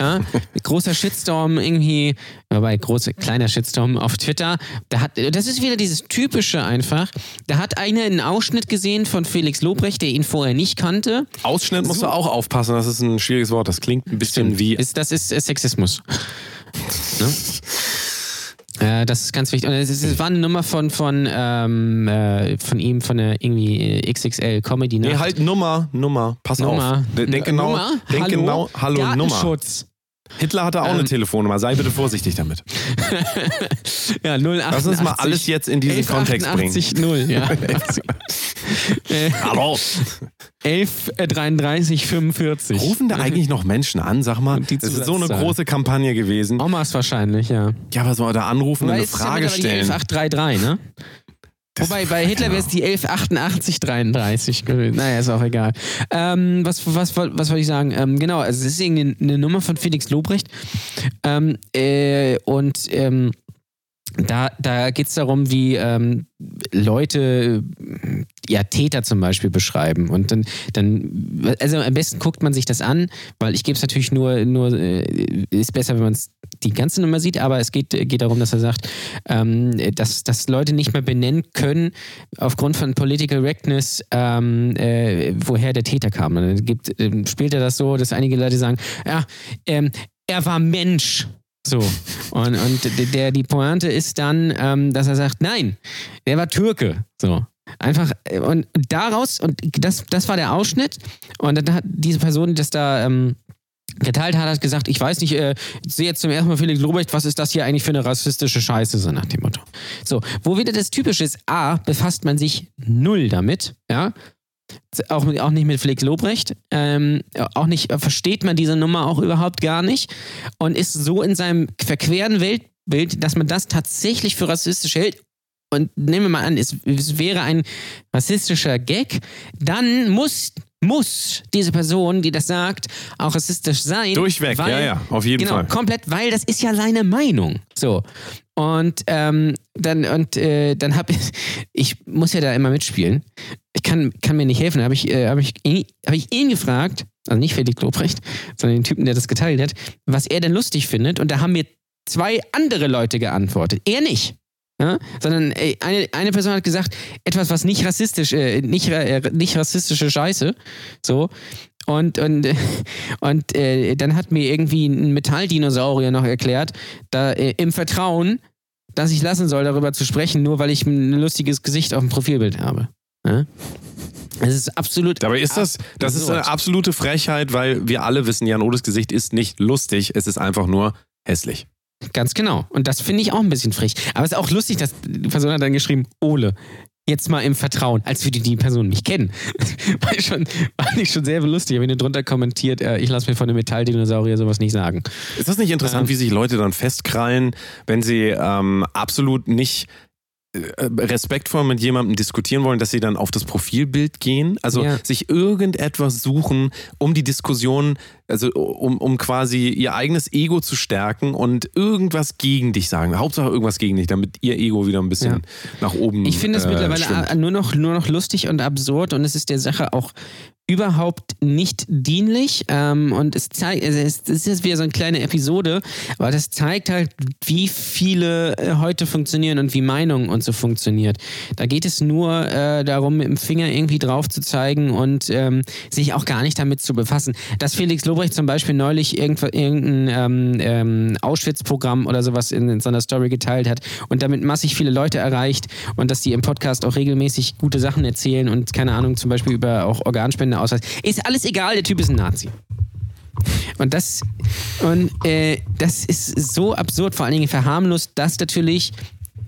Ja? Großer Shitstorm irgendwie, wobei großer, kleiner Shitstorm auf Twitter. Da hat, das ist wieder dieses typische einfach. Da hat einer einen Ausschnitt gesehen von Felix Lobrecht, der ihn vorher nicht kannte. Ausschnitt musst du auch aufpassen, das ist ein schwieriges Wort. Das klingt ein bisschen wie. Ist, das ist äh, Sexismus. ne? äh, das ist ganz wichtig. Und es, ist, es war eine Nummer von, von, ähm, äh, von ihm, von der irgendwie äh, XXL Comedy. Nee, halt Nummer, Nummer, pass Nummer. auf. De- Denk genau, Nummer? denk Hallo? genau, hallo Nummer. Datenschutz. Hitler hatte auch eine Ähm. Telefonnummer, sei bitte vorsichtig damit. Ja, 088. Lass uns mal alles jetzt in diesen Kontext bringen. 0, ja. Hallo. 11, äh, 33, 45. Rufen da eigentlich noch Menschen an, sag mal? Das ist so eine große Kampagne gewesen. Omas wahrscheinlich, ja. Ja, was soll er da anrufen und eine ist ja Frage mittlerweile die stellen? 11833, ne? Wobei bei Hitler wäre es die 118833 gewesen. Naja, ist auch egal. Ähm, was, was, was, was wollte ich sagen? Ähm, genau, also es ist irgendeine eine Nummer von Felix Lobrecht. Ähm, äh, und ähm, da, da geht es darum, wie ähm, Leute äh, ja Täter zum Beispiel beschreiben. Und dann, dann, also am besten guckt man sich das an, weil ich gebe es natürlich nur, nur äh, ist besser, wenn man es die ganze Nummer sieht, aber es geht, geht darum, dass er sagt, ähm, dass, dass Leute nicht mehr benennen können, aufgrund von Political Correctness, ähm, äh, woher der Täter kam. Und dann gibt, ähm, spielt er das so, dass einige Leute sagen, ja, ähm, er war Mensch. So. Und, und der, die Pointe ist dann, ähm, dass er sagt, nein, der war Türke. So. Einfach, äh, und daraus, und das, das war der Ausschnitt, und dann hat diese Person, die das da ähm, geteilt hat, hat gesagt, ich weiß nicht, äh, ich sehe jetzt zum ersten Mal Felix Lobrecht, was ist das hier eigentlich für eine rassistische Scheiße, so nach dem Motto. So, wo wieder das Typische ist, A, befasst man sich null damit, ja, auch, auch nicht mit Felix Lobrecht, ähm, auch nicht, äh, versteht man diese Nummer auch überhaupt gar nicht und ist so in seinem verqueren Weltbild, dass man das tatsächlich für rassistisch hält. Und nehmen wir mal an, es, es wäre ein rassistischer Gag, dann muss, muss diese Person, die das sagt, auch rassistisch sein. Durchweg, weil, ja, ja, auf jeden genau, Fall. komplett, weil das ist ja seine Meinung. So. Und ähm, dann, und, äh, dann habe ich, ich muss ja da immer mitspielen. Ich kann, kann mir nicht helfen. Da habe ich, äh, hab ich, ihn- ich ihn gefragt, also nicht Felix Lobrecht, sondern den Typen, der das geteilt hat, was er denn lustig findet. Und da haben mir zwei andere Leute geantwortet. Er nicht. Ja? Sondern äh, eine, eine Person hat gesagt, etwas, was nicht rassistisch, äh, nicht, äh, nicht rassistische Scheiße. So. Und, und, und äh, dann hat mir irgendwie ein Metalldinosaurier noch erklärt, da, äh, im Vertrauen, dass ich lassen soll, darüber zu sprechen, nur weil ich ein lustiges Gesicht auf dem Profilbild habe. Ja? Es ist absolut. Dabei ist das, das ist eine absolute Frechheit, weil wir alle wissen, Jan Odes Gesicht ist nicht lustig, es ist einfach nur hässlich. Ganz genau. Und das finde ich auch ein bisschen frech. Aber es ist auch lustig, dass die Person hat dann geschrieben, Ole, jetzt mal im Vertrauen, als würde die Person mich kennen. war, schon, war nicht schon sehr lustig. Wenn ihr drunter kommentiert, äh, ich lasse mir von einem Metalldinosaurier sowas nicht sagen. Ist das nicht interessant, Ähm. wie sich Leute dann festkrallen, wenn sie ähm, absolut nicht äh, respektvoll mit jemandem diskutieren wollen, dass sie dann auf das Profilbild gehen? Also Ja. sich irgendetwas suchen, um die Diskussion, also um, um quasi ihr eigenes Ego zu stärken und irgendwas gegen dich sagen. Hauptsache irgendwas gegen dich, damit ihr Ego wieder ein bisschen Ja. nach oben Ich finde es äh, mittlerweile schwimmt. nur noch, nur noch lustig und absurd und es ist der Sache auch überhaupt nicht dienlich. Ähm, und es zeigt, also es, es ist wieder so eine kleine Episode, aber das zeigt halt, wie viele äh, heute funktionieren und wie Meinungen und so funktioniert. Da geht es nur äh, darum, mit dem Finger irgendwie drauf zu zeigen und ähm, sich auch gar nicht damit zu befassen. Dass Felix Lobrecht zum Beispiel neulich irgendein ähm, ähm, Auschwitz-Programm oder sowas in, in so einer Story geteilt hat und damit massig viele Leute erreicht und dass die im Podcast auch regelmäßig gute Sachen erzählen und keine Ahnung, zum Beispiel über auch Organspende ausweis. Ist alles egal, der Typ ist ein Nazi. Und das, und, äh, das ist so absurd, vor allen Dingen verharmlost, dass natürlich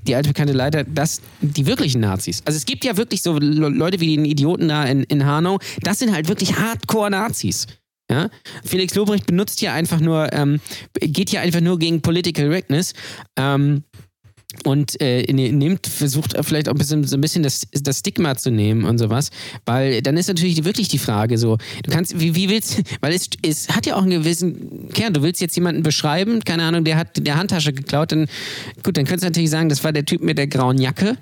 die alte bekannte Leiter, dass die wirklichen Nazis. Also es gibt ja wirklich so Le- Leute wie den Idioten da in, in Hanau, das sind halt wirklich Hardcore-Nazis. Ja? Felix Lobrecht benutzt ja einfach nur, ähm, geht ja einfach nur gegen Political Correctness. Ähm, und äh, ne- nimmt, versucht vielleicht auch ein bisschen, so ein bisschen das, das Stigma zu nehmen und sowas, weil dann ist natürlich wirklich die Frage so, du kannst, wie, wie willst, weil es, es hat ja auch einen gewissen Kern, du willst jetzt jemanden beschreiben, keine Ahnung, der hat der Handtasche geklaut, dann, gut, dann könntest du natürlich sagen, das war der Typ mit der grauen Jacke.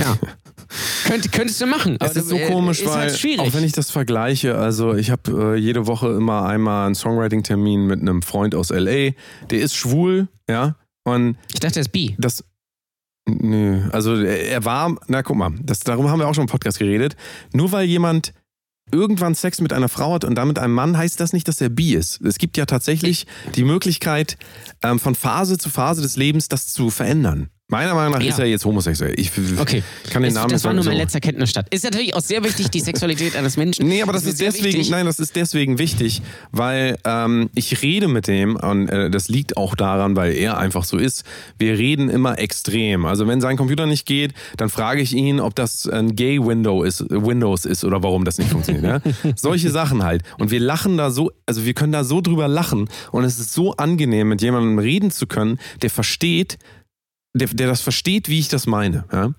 Ja. Könnt, könntest du machen. Es aber ist so äh, komisch, ist weil halt auch wenn ich das vergleiche, also ich habe äh, jede Woche immer einmal einen Songwriting-Termin mit einem Freund aus LA, der ist schwul, ja, und ich dachte, das ist bi. das Nö, also er er war, na guck mal, das, darüber haben wir auch schon im Podcast geredet. Nur weil jemand irgendwann Sex mit einer Frau hat und dann mit einem Mann, heißt das nicht, dass er bi ist. Es gibt ja tatsächlich die Möglichkeit, ähm, von Phase zu Phase des Lebens das zu verändern. Meiner Meinung nach Ja. ist er jetzt homosexuell. Ich Okay. kann den Es- Namen das war nur mein so. letzter Kenntnisstand. Ist natürlich auch sehr wichtig, die Sexualität eines Menschen. Nee, aber das mir ist sehr deswegen, wichtig. nein, das ist deswegen wichtig, weil ähm, ich rede mit dem und äh, das liegt auch daran, weil er einfach so ist. Wir reden immer extrem. Also wenn sein Computer nicht geht, dann frage ich ihn, ob das ein Gay Window ist, Windows ist oder warum das nicht funktioniert. Ja? Solche Sachen halt. Und wir lachen da so, also wir können da so drüber lachen und es ist so angenehm, mit jemandem reden zu können, der versteht, der, der das versteht, wie ich das meine. Ja?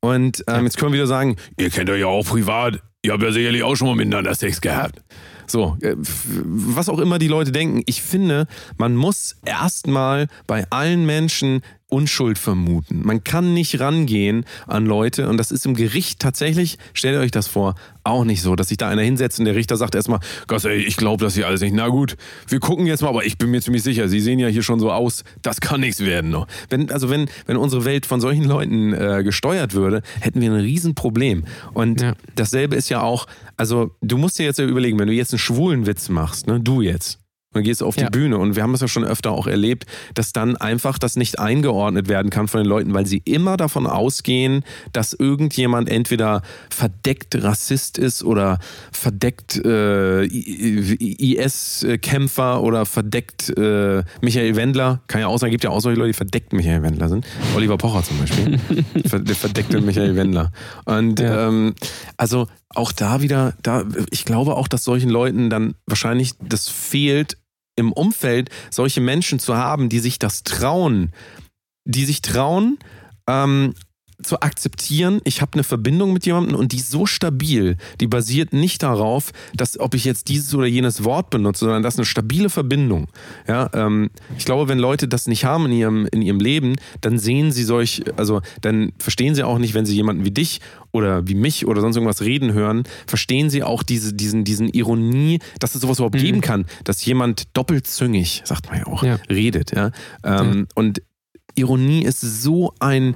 Und ähm, jetzt können wir wieder sagen, ihr kennt euch ja auch privat, ihr habt ja sicherlich auch schon mal miteinander Sex gehabt. So, äh, was auch immer die Leute denken, ich finde, man muss erstmal bei allen Menschen Unschuld vermuten. Man kann nicht rangehen an Leute und das ist im Gericht tatsächlich, stellt euch das vor, auch nicht so, dass sich da einer hinsetzt und der Richter sagt erstmal, Gott, ey, ich glaube das hier alles nicht. Na gut, wir gucken jetzt mal, aber ich bin mir ziemlich sicher, Sie sehen ja hier schon so aus, das kann nichts werden noch. Wenn, also wenn, wenn unsere Welt von solchen Leuten äh, gesteuert würde, hätten wir ein Riesenproblem. Und Ja. dasselbe ist ja auch, also du musst dir jetzt ja überlegen, wenn du jetzt einen schwulen Witz machst, ne, du jetzt, und gehst auf Ja. die Bühne und wir haben es ja schon öfter auch erlebt, dass dann einfach das nicht eingeordnet werden kann von den Leuten, weil sie immer davon ausgehen, dass irgendjemand entweder verdeckt Rassist ist oder verdeckt äh, IS-Kämpfer oder verdeckt äh, Michael Wendler. Kann ja auch sein, gibt ja auch solche Leute, die verdeckt Michael Wendler sind. Oliver Pocher zum Beispiel. Der verdeckte Michael Wendler. Und Ja. ähm, also auch da wieder, da, ich glaube auch, dass solchen Leuten dann wahrscheinlich das fehlt, im Umfeld solche Menschen zu haben, die sich das trauen, die sich trauen, ähm, zu akzeptieren, ich habe eine Verbindung mit jemandem und die ist so stabil, die basiert nicht darauf, dass ob ich jetzt dieses oder jenes Wort benutze, sondern das ist eine stabile Verbindung. Ja, ähm, ich glaube, wenn Leute das nicht haben in ihrem, in ihrem Leben, dann sehen sie solch, also dann verstehen sie auch nicht, wenn sie jemanden wie dich oder wie mich oder sonst irgendwas reden hören, verstehen sie auch diese, diesen, diesen Ironie, dass es sowas überhaupt geben kann, dass jemand doppelzüngig, sagt man ja auch, Ja. redet. Ja? Ähm, Und Ironie ist so ein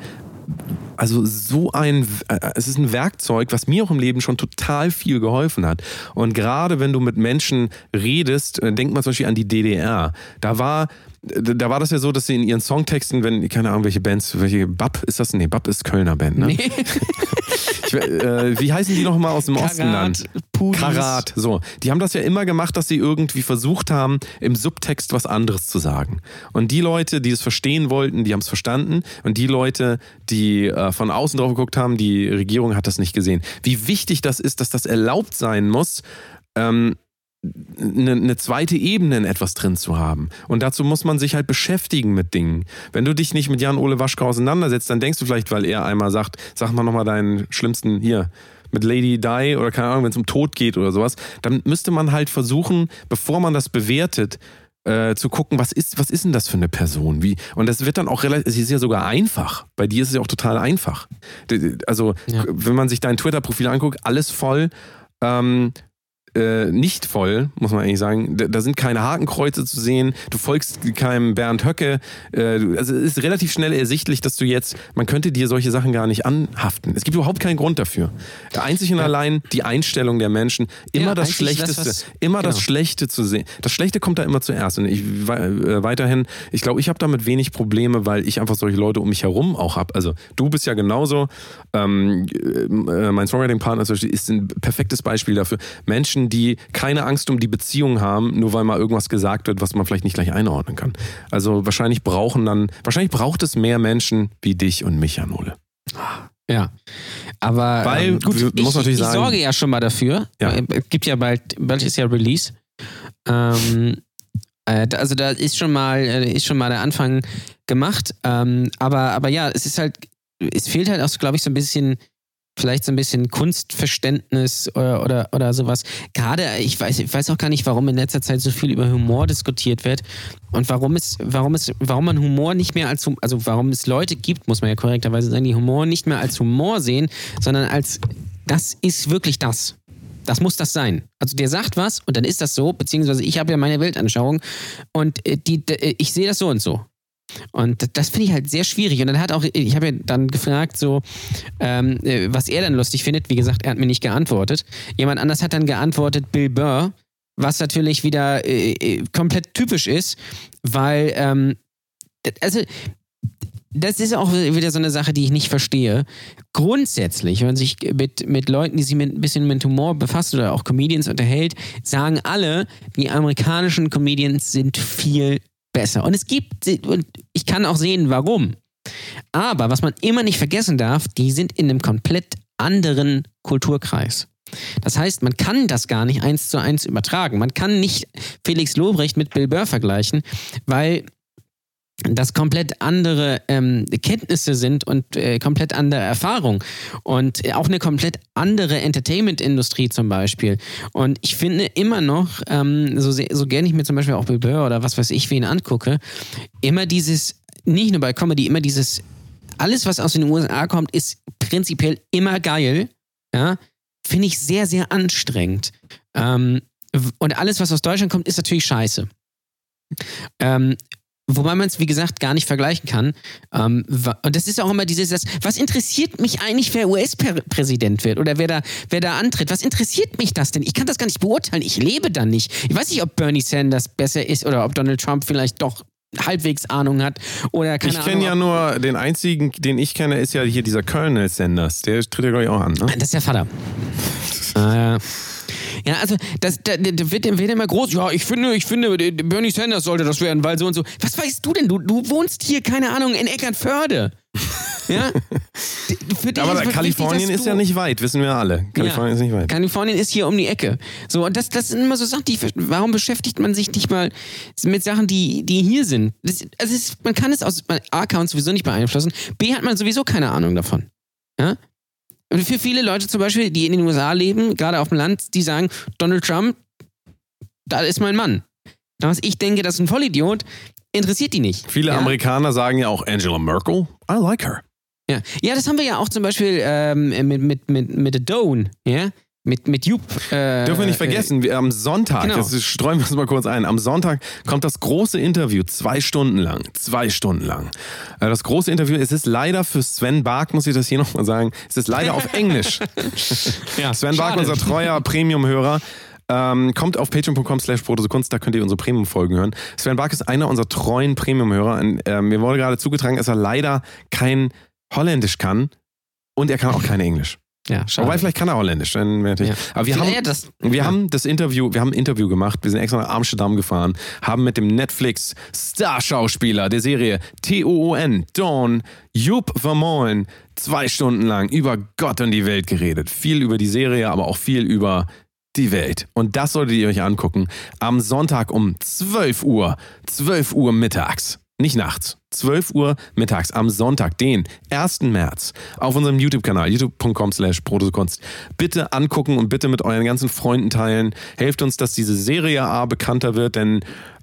also so ein, äh, es ist ein Werkzeug, was mir auch im Leben schon total viel geholfen hat. Und gerade wenn du mit Menschen redest, äh, denk mal zum Beispiel an die DDR. Da war, da war das ja so, dass sie in ihren Songtexten, wenn, keine Ahnung, welche Bands, welche, Bab ist das? Nee, Bab ist Kölner Band, ne? Nee. Ich, äh, wie heißen die nochmal aus dem Ostenland? Pudis. Karat, so. Die haben das ja immer gemacht, dass sie irgendwie versucht haben, im Subtext was anderes zu sagen. Und die Leute, die es verstehen wollten, die haben es verstanden. Und die Leute, die äh, von außen drauf geguckt haben, die Regierung hat das nicht gesehen. Wie wichtig das ist, dass das erlaubt sein muss, ähm, eine, eine zweite Ebene in etwas drin zu haben. Und dazu muss man sich halt beschäftigen mit Dingen. Wenn du dich nicht mit Jan-Ole Waschkau auseinandersetzt, dann denkst du vielleicht, weil er einmal sagt, sag mal nochmal deinen schlimmsten hier mit Lady Di oder keine Ahnung, wenn es um Tod geht oder sowas, dann müsste man halt versuchen, bevor man das bewertet, äh, zu gucken, was ist, was ist denn das für eine Person? Wie, und das wird dann auch relativ, es ist ja sogar einfach. Bei dir ist es ja auch total einfach. Also, Ja. wenn man sich dein Twitter-Profil anguckt, alles voll, ähm, äh, nicht voll, muss man eigentlich sagen. Da, da sind keine Hakenkreuze zu sehen. Du folgst keinem Bernd Höcke. Äh, du- also es ist relativ schnell ersichtlich, dass du jetzt, man könnte dir solche Sachen gar nicht anhaften. Es gibt überhaupt keinen Grund dafür. Einzig und allein die Einstellung der Menschen, immer Ja, das eigentlich das, Schlechteste, was- immer das genau. Schlechte zu sehen. Das Schlechte kommt da immer zuerst. Und ich äh, weiterhin, ich glaube, ich habe damit wenig Probleme, weil ich einfach solche Leute um mich herum auch habe. Also du bist ja genauso. Ähm, äh, mein Songwriting-Partner ist ein perfektes Beispiel dafür. Menschen, die keine Angst um die Beziehung haben, nur weil mal irgendwas gesagt wird, was man vielleicht nicht gleich einordnen kann. Also wahrscheinlich brauchen dann, wahrscheinlich braucht es mehr Menschen wie dich und mich, Janole. Ja. Aber Weil, ähm, gut, ich, musst natürlich ich sagen- sorge ja schon mal dafür. Ja. Äh, Es gibt ja bald, bald ist ja Release. Ähm, äh, also da ist schon mal, äh, ist schon mal der Anfang gemacht. Ähm, aber, aber ja, es ist halt, es fehlt halt auch, glaube ich, so ein bisschen, vielleicht so ein bisschen Kunstverständnis oder, oder, oder sowas. Gerade, ich weiß, ich weiß auch gar nicht, warum in letzter Zeit so viel über Humor diskutiert wird und warum es, warum es, warum man Humor nicht mehr als, also warum es Leute gibt, muss man ja korrekterweise sagen, die Humor nicht mehr als Humor sehen, sondern als, das ist wirklich das. Das muss das sein. Also der sagt was und dann ist das so, beziehungsweise ich habe ja meine Weltanschauung und äh, die, d- äh, ich sehe das so und so. Und das- finde ich halt sehr schwierig. Und dann hat auch, ich habe ja dann gefragt, so, ähm, äh, was er dann lustig findet. Wie gesagt, er hat mir nicht geantwortet. Jemand anders hat dann geantwortet, Bill Burr, was natürlich wieder äh, äh, komplett typisch ist, weil, ähm, also das ist auch wieder so eine Sache, die ich nicht verstehe. Grundsätzlich, wenn man sich mit, mit Leuten, die sich mit, ein bisschen mit Humor befasst oder auch Comedians unterhält, sagen alle, die amerikanischen Comedians sind viel besser. Und es gibt, und ich kann auch sehen, warum. Aber was man immer nicht vergessen darf, die sind in einem komplett anderen Kulturkreis. Das heißt, man kann das gar nicht eins zu eins übertragen. Man kann nicht Felix Lobrecht mit Bill Burr vergleichen, weil das komplett andere ähm, Kenntnisse sind und äh, komplett andere Erfahrung und auch eine komplett andere Entertainment-Industrie zum Beispiel. Und ich finde immer noch, ähm, so, so gerne ich mir zum Beispiel auch Bill Burr oder was weiß ich wen angucke, immer dieses, nicht nur bei Comedy, immer dieses, alles was aus den USA kommt, ist prinzipiell immer geil, ja, finde ich sehr, sehr anstrengend. Ähm, und alles, was aus Deutschland kommt, ist natürlich scheiße. Ähm, Wobei man es, wie gesagt, gar nicht vergleichen kann. Ähm, und das ist auch immer dieses, das, was interessiert mich eigentlich, wer US-Präsident wird oder wer da, wer da antritt? Was interessiert mich das denn? Ich kann das gar nicht beurteilen. Ich lebe da nicht. Ich weiß nicht, ob Bernie Sanders besser ist oder ob Donald Trump vielleicht doch halbwegs Ahnung hat oder keine Ich kenne ja nur den einzigen, den ich kenne, ist ja hier dieser Colonel Sanders. Der tritt ja, glaube ich, auch an. Ne? Das ist der Vater. äh, ja, also das, da, da wird, wird immer groß. Ja, ich finde, ich finde, Bernie Sanders sollte das werden, weil so und so. Was weißt du denn? Du, du wohnst hier, keine Ahnung, in Eckernförde. Ja? Aber ist Kalifornien wichtig, ist ja nicht weit, wissen wir alle. Kalifornien ja, ist nicht weit. Kalifornien ist hier um die Ecke. So, und das, das sind immer so Sachen, die, warum beschäftigt man sich nicht mal mit Sachen, die, die hier sind? Das, also ist, man kann es aus A-Account sowieso nicht beeinflussen. B hat man sowieso keine Ahnung davon. Ja? Für viele Leute zum Beispiel, die in den USA leben, gerade auf dem Land, die sagen, Donald Trump, da ist mein Mann. Was ich denke, das ist ein Vollidiot, interessiert die nicht. Viele ja? Amerikaner sagen ja auch Angela Merkel, I like her. Ja, ja das haben wir ja auch zum Beispiel ähm, mit, mit, mit, mit The Doan, ja? Mit, mit Jupp. Äh, Dürfen wir nicht vergessen, wir, am Sonntag, genau. das streuen wir uns mal kurz ein, am Sonntag kommt das große Interview, zwei Stunden lang. Zwei Stunden lang. Äh, das große Interview, es ist leider für Sven Bark, muss ich das hier nochmal sagen, es ist leider auf Englisch. ja, Sven Bark, unser treuer Premium-Hörer, ähm, kommt auf patreon.com slash Kunst, da könnt ihr unsere Premium-Folgen hören. Sven Bark ist einer unserer treuen Premium-Hörer. Äh, mir wurde gerade zugetragen, dass er leider kein Holländisch kann und er kann auch kein Englisch. Ja, schade. Wobei, vielleicht kann er holländisch. Dann ja. Aber wir, haben, das, wir ja. haben das Interview, wir haben ein Interview gemacht. Wir sind extra nach Amsterdam gefahren, haben mit dem Netflix Starschauspieler der Serie T-O-O-N, Dawn, Joop Vermoen, zwei Stunden lang über Gott und die Welt geredet. Viel über die Serie, aber auch viel über die Welt. Und das solltet ihr euch angucken. Am Sonntag um 12 Uhr, 12 Uhr mittags. Nicht nachts. 12 Uhr mittags am Sonntag, den 1. März, auf unserem YouTube-Kanal, youtube.com slash Protokunst. Bitte angucken und bitte mit euren ganzen Freunden teilen. Helft uns, dass diese Serie A bekannter wird, denn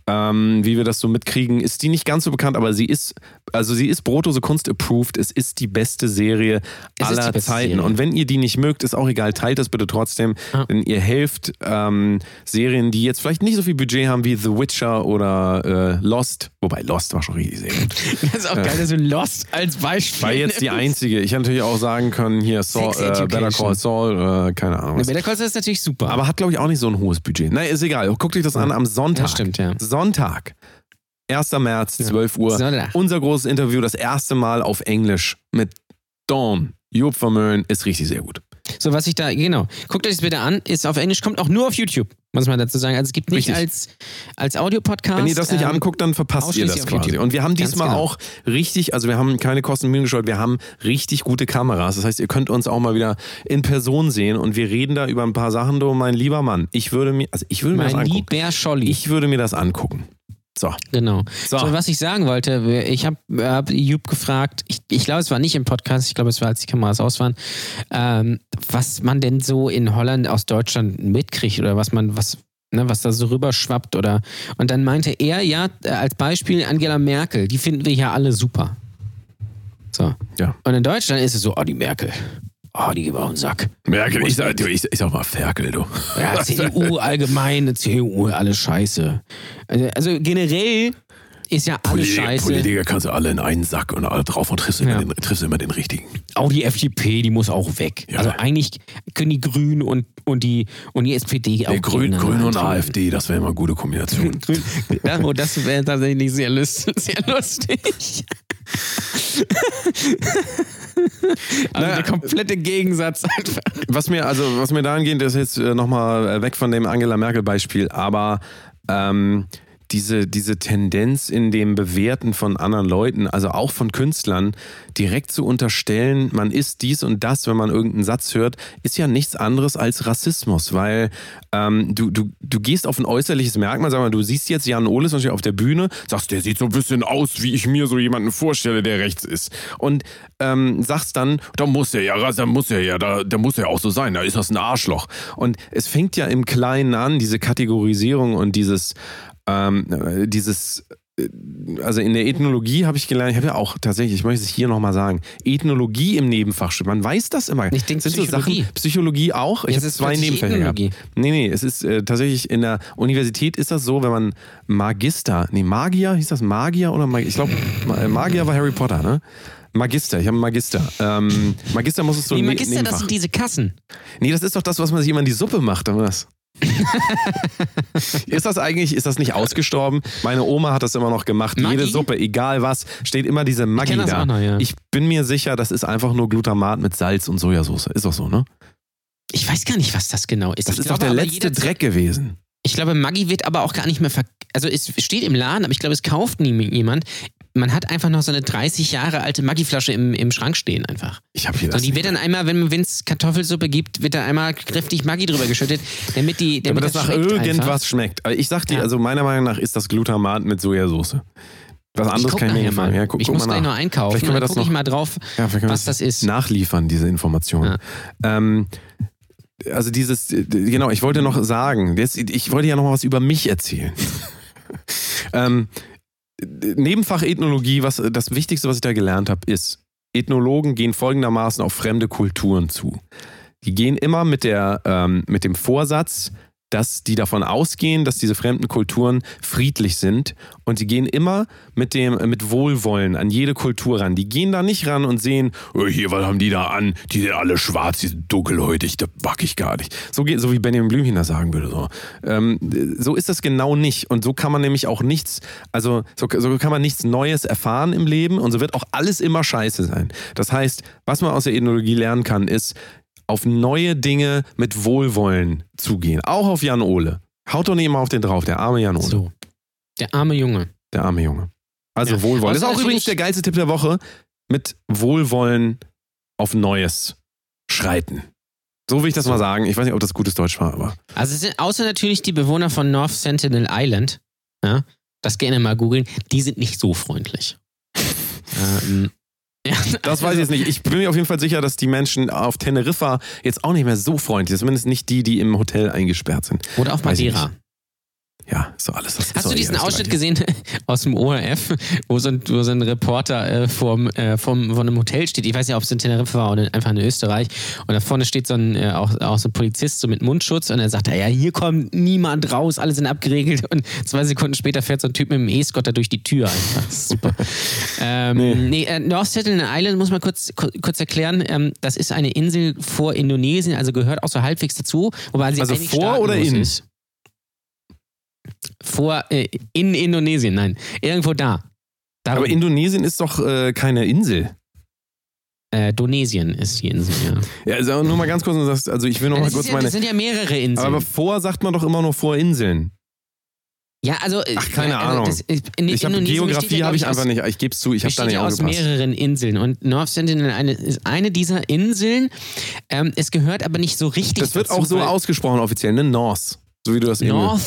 ähm, wie wir das so mitkriegen, ist die nicht ganz so bekannt, aber sie ist, also sie ist Brotose Kunst approved. Es ist die beste Serie es aller beste Zeiten. Serie. Und wenn ihr die nicht mögt, ist auch egal, teilt das bitte trotzdem, ja. denn ihr helft ähm, Serien, die jetzt vielleicht nicht so viel Budget haben wie The Witcher oder äh, Lost, wobei Lost war schon richtig sehr gut. das ist auch geil, dass du Lost als Beispiel. War jetzt die einzige. Ich hätte natürlich auch sagen können, hier Saul, äh, Better Call Saul, äh, keine Ahnung. Was. Better Call Saul ist natürlich super. Aber hat, glaube ich, auch nicht so ein hohes Budget. Nein, ist egal. Guckt euch das an am Sonntag. Das stimmt, ja. Sonntag, 1. März, 12 Uhr. Sonntag. Unser großes Interview, das erste Mal auf Englisch mit Dawn. Job Vermöhlen ist richtig sehr gut. So, was ich da, genau. Guckt euch das bitte an, ist auf Englisch, kommt auch nur auf YouTube, muss man dazu sagen. Also es gibt nicht als, als Audiopodcast. Wenn ihr das nicht ähm, anguckt, dann verpasst ihr das quasi. YouTube. Und wir haben diesmal genau. auch richtig, also wir haben keine Kosten Mühen geschaut, wir haben richtig gute Kameras. Das heißt, ihr könnt uns auch mal wieder in Person sehen und wir reden da über ein paar Sachen, du, mein lieber Mann. Ich würde mir, also ich würde mir mein das angucken. Lieber Scholli. Ich würde mir das angucken. So. Genau. So. so was ich sagen wollte, ich habe hab Jupp gefragt, ich, ich glaube, es war nicht im Podcast, ich glaube, es war, als die Kameras aus waren, ähm, was man denn so in Holland aus Deutschland mitkriegt oder was man, was, ne, was da so rüberschwappt oder. Und dann meinte er, ja, als Beispiel Angela Merkel, die finden wir ja alle super. So. Ja. Und in Deutschland ist es so, oh, die Merkel. Oh, die geben auch einen Sack. Merkel, ich sag, ich, ich sag mal Ferkel, du. Ja, CDU allgemein, CDU, alles scheiße. Also, also generell ist ja alles Poli scheiße. Politiker kannst du alle in einen Sack und alle drauf und triffst, ja. immer, den, triffst immer den richtigen. Auch die FDP, die muss auch weg. Ja. Also eigentlich können die Grünen und, und, die, und die SPD auch nee, Grün, Grün und AfD, das wäre immer eine gute Kombination. ja, oh, das wäre tatsächlich sehr lustig. Also Naja, der komplette Gegensatz einfach. Was mir, also, was mir da angeht, ist jetzt äh, nochmal weg von dem Angela Merkel-Beispiel, aber ähm, diese, diese Tendenz in dem Bewerten von anderen Leuten, also auch von Künstlern, direkt zu unterstellen, man ist dies und das, wenn man irgendeinen Satz hört, ist ja nichts anderes als Rassismus, weil ähm, du, du, du gehst auf ein äußerliches Merkmal, sag mal, du siehst jetzt Jan und steht auf der Bühne, sagst, der sieht so ein bisschen aus, wie ich mir so jemanden vorstelle, der rechts ist. Und ähm, sagst dann, da muss er ja, da muss er ja, da, da muss er auch so sein, da ist das ein Arschloch. Und es fängt ja im Kleinen an, diese Kategorisierung und dieses, ähm, äh, dieses äh, also in der Ethnologie habe ich gelernt, ich habe ja auch tatsächlich, ich möchte es hier nochmal sagen, Ethnologie im Nebenfach, man weiß das immer. Ich denke Sind so Psychologie. Sachen, Psychologie auch. Ich habe zwei Nebenfächer gehabt. Nee, nee, es ist äh, tatsächlich in der Universität ist das so, wenn man Magister, nee, Magier, hieß das Magier oder Magier? Ich glaube, Magier war Harry Potter, ne? Magister, ich habe einen Magister. Ähm, Magister muss es so Die ne- Magister, das sind diese Kassen. Nee, das ist doch das, was man sich immer in die Suppe macht, oder was? ist das eigentlich, ist das nicht ausgestorben? Meine Oma hat das immer noch gemacht. Maggi? Jede Suppe, egal was, steht immer diese Maggi das da. noch, ja. Ich bin mir sicher, das ist einfach nur Glutamat mit Salz und Sojasauce. Ist doch so, ne? Ich weiß gar nicht, was das genau ist. Das ich ist doch glaube der aber, letzte Dreck gewesen. Ich glaube, Maggi wird aber auch gar nicht mehr ver Also es steht im Laden, aber ich glaube, es kauft nie jemand. Man hat einfach noch so eine 30 Jahre alte Maggi-Flasche im, im Schrank stehen einfach. Ich habe hier das. die wird dann einmal, wenn es Kartoffelsuppe gibt, wird da einmal kräftig Maggi drüber geschüttet, damit die damit damit das nach schmeckt irgendwas einfach. schmeckt. Aber ich sag dir, Ja. also meiner Meinung nach ist das Glutamat mit Sojasauce. Was anderes kann ich mir mal. Ja, guck, ich guck muss gleich nach. noch einkaufen. Vielleicht können wir das ich noch- mal drauf, Ja, was das ist. nachliefern, diese Informationen. Ähm, also dieses, genau, ich wollte noch sagen, jetzt, ich wollte ja noch mal was über mich erzählen. ähm, Nebenfach Ethnologie, was das Wichtigste, was ich da gelernt habe, ist, Ethnologen gehen folgendermaßen auf fremde Kulturen zu. Die gehen immer mit, der, ähm, mit dem Vorsatz, dass die davon ausgehen, dass diese fremden Kulturen friedlich sind und die gehen immer mit dem mit Wohlwollen an jede Kultur ran. Die gehen da nicht ran und sehen, oh, hier, was haben die da an? Die sind alle schwarz, die sind dunkelhäutig, das mag ich gar nicht. So, geht, so wie Benjamin Blümchen das sagen würde. So. Ähm, so ist das genau nicht. Und so kann man nämlich auch nichts, also so, so kann man nichts Neues erfahren im Leben und so wird auch alles immer scheiße sein. Das heißt, was man aus der Ethnologie lernen kann, ist, auf neue Dinge mit Wohlwollen zugehen. Auch auf Jan Ole. Haut doch nicht immer auf den drauf, der arme Jan Ole. So. Der arme Junge. Der arme Junge. Also Ja. Wohlwollen. Das ist auch übrigens der geilste Tipp der Woche. Mit Wohlwollen auf Neues schreiten. So will ich das mal sagen. Ich weiß nicht, ob das gutes Deutsch war, aber. Also es sind außer natürlich die Bewohner von North Sentinel Island, ja, das gerne mal googeln, die sind nicht so freundlich. ähm, ja, Das weiß ich jetzt nicht. Ich bin mir auf jeden Fall sicher, dass die Menschen auf Teneriffa jetzt auch nicht mehr so freundlich sind. Zumindest nicht die, die im Hotel eingesperrt sind. Oder auf Madeira. Ja, ist doch alles. Hast du diesen eh alles Ausschnitt gesehen aus dem ORF, wo so ein, wo so ein Reporter äh, vorm, äh, vom, von einem Hotel steht? Ich weiß nicht, ob es in Teneriffa war oder einfach in Österreich. Und da vorne steht so ein, äh, auch, auch so ein Polizist so mit Mundschutz und er sagt, ja, hier kommt niemand raus, alle sind abgeregelt. Und zwei Sekunden später fährt so ein Typ mit einem E-Scooter durch die Tür einfach. Super. ähm, Nee. nee, äh, North Sentinel Island muss man kurz, ku- kurz erklären. Ähm, das ist eine Insel vor Indonesien, also gehört auch so halbwegs dazu. Wobei sie Also vor oder in? Ist. Vor, äh, in Indonesien, nein. Irgendwo da. Darum, Aber Indonesien ist doch äh, keine Insel. äh, Donesien ist die Insel, ja. Ja, also nur mal ganz kurz, also ich will noch Ja, mal das, kurz ja, meine. das sind ja mehrere Inseln. Aber vor sagt man doch immer nur vor Inseln. ja, also. äh, Ach, keine also Ahnung. das- in Ich besteht Geografie habe ich einfach nicht. Ich gebe es zu, ich habe da nicht ja aus aufgepasst. mehreren Inseln und North Sentinel eine, ist eine dieser Inseln. Ähm, es gehört aber nicht so richtig Das wird dazu, auch so ausgesprochen offiziell, ne? North. So wie du das eben. North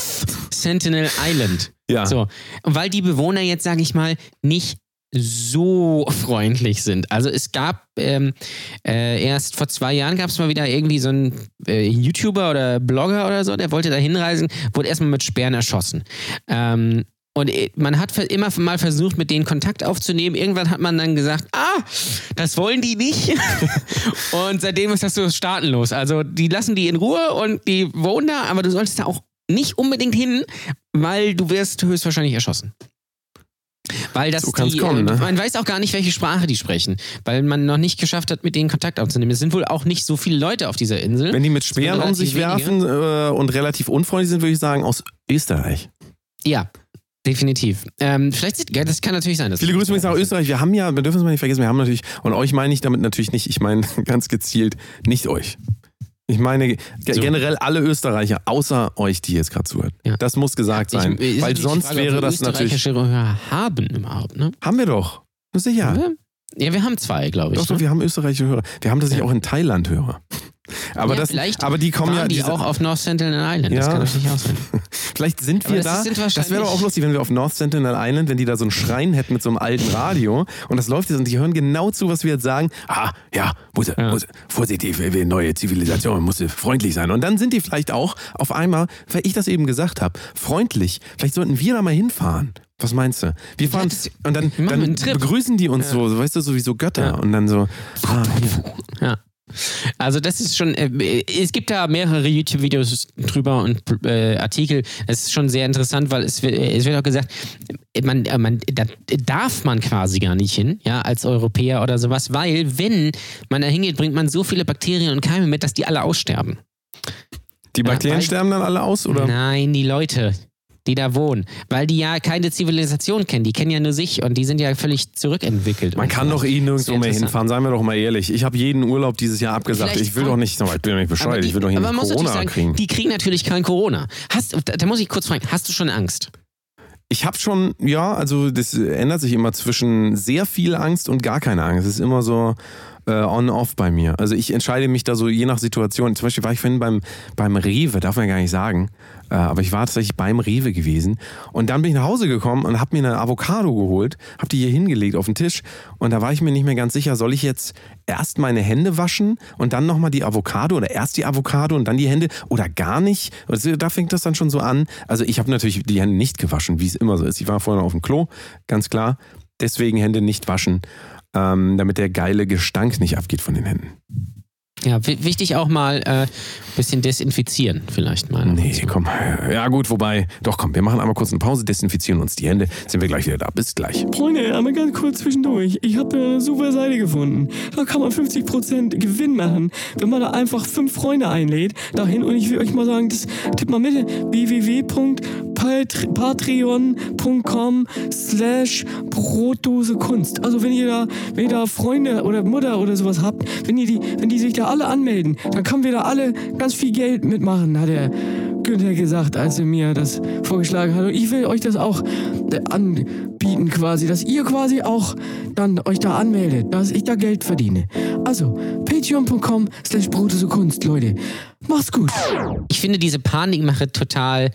Sentinel Island. Ja. So. Weil die Bewohner jetzt, sage ich mal, nicht so freundlich sind. Also es gab ähm, äh, erst vor zwei Jahren gab es mal wieder irgendwie so einen äh, YouTuber oder Blogger oder so, der wollte da hinreisen, wurde erstmal mit Sperren erschossen. Ähm, und äh, man hat immer mal versucht, mit denen Kontakt aufzunehmen. Irgendwann hat man dann gesagt, ah, das wollen die nicht. und seitdem ist das so staatenlos. Also die lassen die in Ruhe und die wohnen da, aber du solltest da auch nicht unbedingt hin, weil du wirst höchstwahrscheinlich erschossen. Weil das So die, kommen, äh, ne? man weiß auch gar nicht, welche Sprache die sprechen, weil man noch nicht geschafft hat, mit denen Kontakt aufzunehmen. Es sind wohl auch nicht so viele Leute auf dieser Insel. Wenn die mit Speeren um sich wenige. werfen äh, und relativ unfreundlich sind, würde ich sagen, aus Österreich. Ja. Definitiv. Ähm, vielleicht, sieht- ja, das kann natürlich sein. Viele Grüße übrigens nach Österreich. Wir haben ja, wir dürfen es mal nicht vergessen, wir haben natürlich, und euch meine ich damit natürlich nicht, ich meine ganz gezielt nicht euch. Ich meine So. generell alle Österreicher, außer euch, die jetzt gerade zuhört. Ja. Das muss gesagt sein. Ich- weil sonst Frage, wäre wir das natürlich. österreichische Hörer haben überhaupt, ne? Haben wir doch. Sicher. Ja. ja, wir haben zwei, glaube ich. Doch, doch, ne? wir haben österreichische Hörer. Wir haben tatsächlich Ja. auch in Thailand Hörer. Aber, ja, das, vielleicht aber die kommen ja. die diese- auch auf North Sentinel Island. Das Ja. kann natürlich auch sein. Vielleicht sind wir das da. Das wäre doch auch lustig, wenn wir auf North Sentinel Island, wenn die da so einen Schrein hätten mit so einem alten Radio und das läuft jetzt und die hören genau zu, was wir jetzt sagen. Ah, ja, muss, Ja. muss vorsichtig, neue Zivilisation, muss freundlich sein. Und dann sind die vielleicht auch auf einmal, weil ich das eben gesagt habe, freundlich. Vielleicht sollten wir da mal hinfahren. Was meinst du? Wir fahren das- und dann, dann begrüßen die uns so, weißt du, sowieso Götter Ja. und dann so. Ah, hier. Ja. Also das ist schon, äh, es gibt da mehrere YouTube-Videos drüber und äh, Artikel. Es ist schon sehr interessant, weil es wird, es wird auch gesagt, man, äh, man, da darf man quasi gar nicht hin, ja, als Europäer oder sowas, weil wenn man da hingeht, bringt man so viele Bakterien und Keime mit, dass die alle aussterben. Die Ja, Bakterien weil- sterben dann alle aus, oder? Nein, die Leute, die da wohnen, weil die ja keine Zivilisation kennen, die kennen ja nur sich und die sind ja völlig zurückentwickelt. Man kann so. doch eh nirgendwo mehr hinfahren, seien wir doch mal ehrlich. Ich habe jeden Urlaub dieses Jahr abgesagt. Vielleicht Ich will doch nicht, ich bin doch nicht bescheuert, die- ich will doch hier aber nicht man muss natürlich Corona sagen, kriegen. Die kriegen natürlich kein Corona. Hast, da, da muss ich kurz fragen, hast du schon Angst? Ich habe schon, ja, also das ändert sich immer zwischen sehr viel Angst und gar keine Angst. Es ist immer so äh, on-off bei mir. Also ich entscheide mich da so je nach Situation. Zum Beispiel war ich vorhin beim, beim Rewe, darf man ja gar nicht sagen, aber ich war tatsächlich beim Rewe gewesen. Und dann bin ich nach Hause gekommen und habe mir eine Avocado geholt, habe die hier hingelegt auf den Tisch. Und da war ich mir nicht mehr ganz sicher, soll ich jetzt erst meine Hände waschen und dann nochmal die Avocado oder erst die Avocado und dann die Hände oder gar nicht? Da fängt das dann schon so an. Also ich habe natürlich die Hände nicht gewaschen, wie es immer so ist. Ich war vorhin auf dem Klo, ganz klar. Deswegen Hände nicht waschen, ähm, damit der geile Gestank nicht abgeht von den Händen. Ja, wi- wichtig auch mal ein äh, bisschen desinfizieren vielleicht mal. Nee, komm. Ja gut, wobei, doch komm, wir machen einmal kurz eine Pause, desinfizieren uns die Hände, sind wir gleich wieder da. Bis gleich. Freunde, einmal ganz kurz zwischendurch. Ich habe eine super Seite gefunden. Da kann man 50% Gewinn machen, wenn man da einfach fünf Freunde einlädt. Dahin und ich will euch mal sagen, das tipp mal mit www.patreon.com slash Brotdose Kunst. Also wenn ihr da, wenn ihr da Freunde oder Mutter oder sowas habt, wenn ihr die, wenn die sich da alle anmelden, dann können wir da alle ganz viel Geld mitmachen, hat der Günther gesagt, als er mir das vorgeschlagen hat. Und ich will euch das auch äh, anbieten quasi, dass ihr quasi auch dann euch da anmeldet, dass ich da Geld verdiene. Also, patreon.com slash Brotose Kunst, Leute. Macht's gut. Ich finde diese Panikmache total,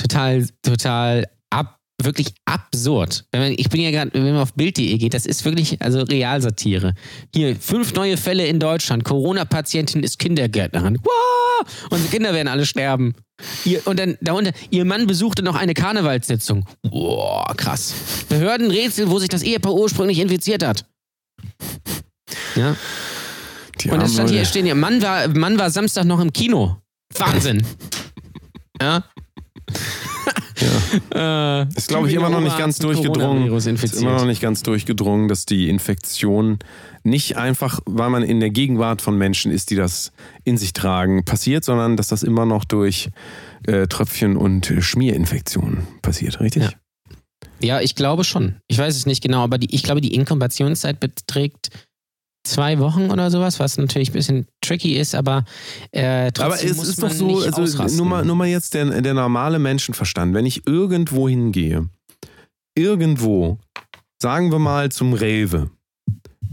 total, total ab, wirklich absurd. Wenn man, ich bin ja gerade, wenn man auf Bild.de geht, das ist wirklich also Realsatire. Hier, fünf neue Fälle in Deutschland. Corona-Patientin ist Kindergärtnerin. Wow! Unsere Kinder werden alle sterben. Ihr, und dann darunter, ihr Mann besuchte noch eine Karnevalssitzung. Boah, krass. Behördenrätsel, wo sich das Ehepaar ursprünglich infiziert hat. Ja. Die Und armen stand hier stehen, ja, Mann war, Mann war Samstag noch im Kino. Wahnsinn. ja. Ja. Ist, glaube ich, immer noch nicht ganz durchgedrungen. Ist immer noch nicht ganz durchgedrungen, dass die Infektion nicht einfach, weil man in der Gegenwart von Menschen ist, die das in sich tragen, passiert, sondern dass das immer noch durch äh, Tröpfchen und äh, Schmierinfektionen passiert, richtig? Ja. Ja, ich glaube schon. Ich weiß es nicht genau, aber die, ich glaube, die Inkubationszeit beträgt zwei Wochen oder sowas, was natürlich ein bisschen tricky ist, aber äh, trotzdem Aber es muss ist doch so, also ausrasten. nur mal, nur mal jetzt der, der normale Menschenverstand. Wenn ich irgendwo hingehe, irgendwo, sagen wir mal zum Rewe,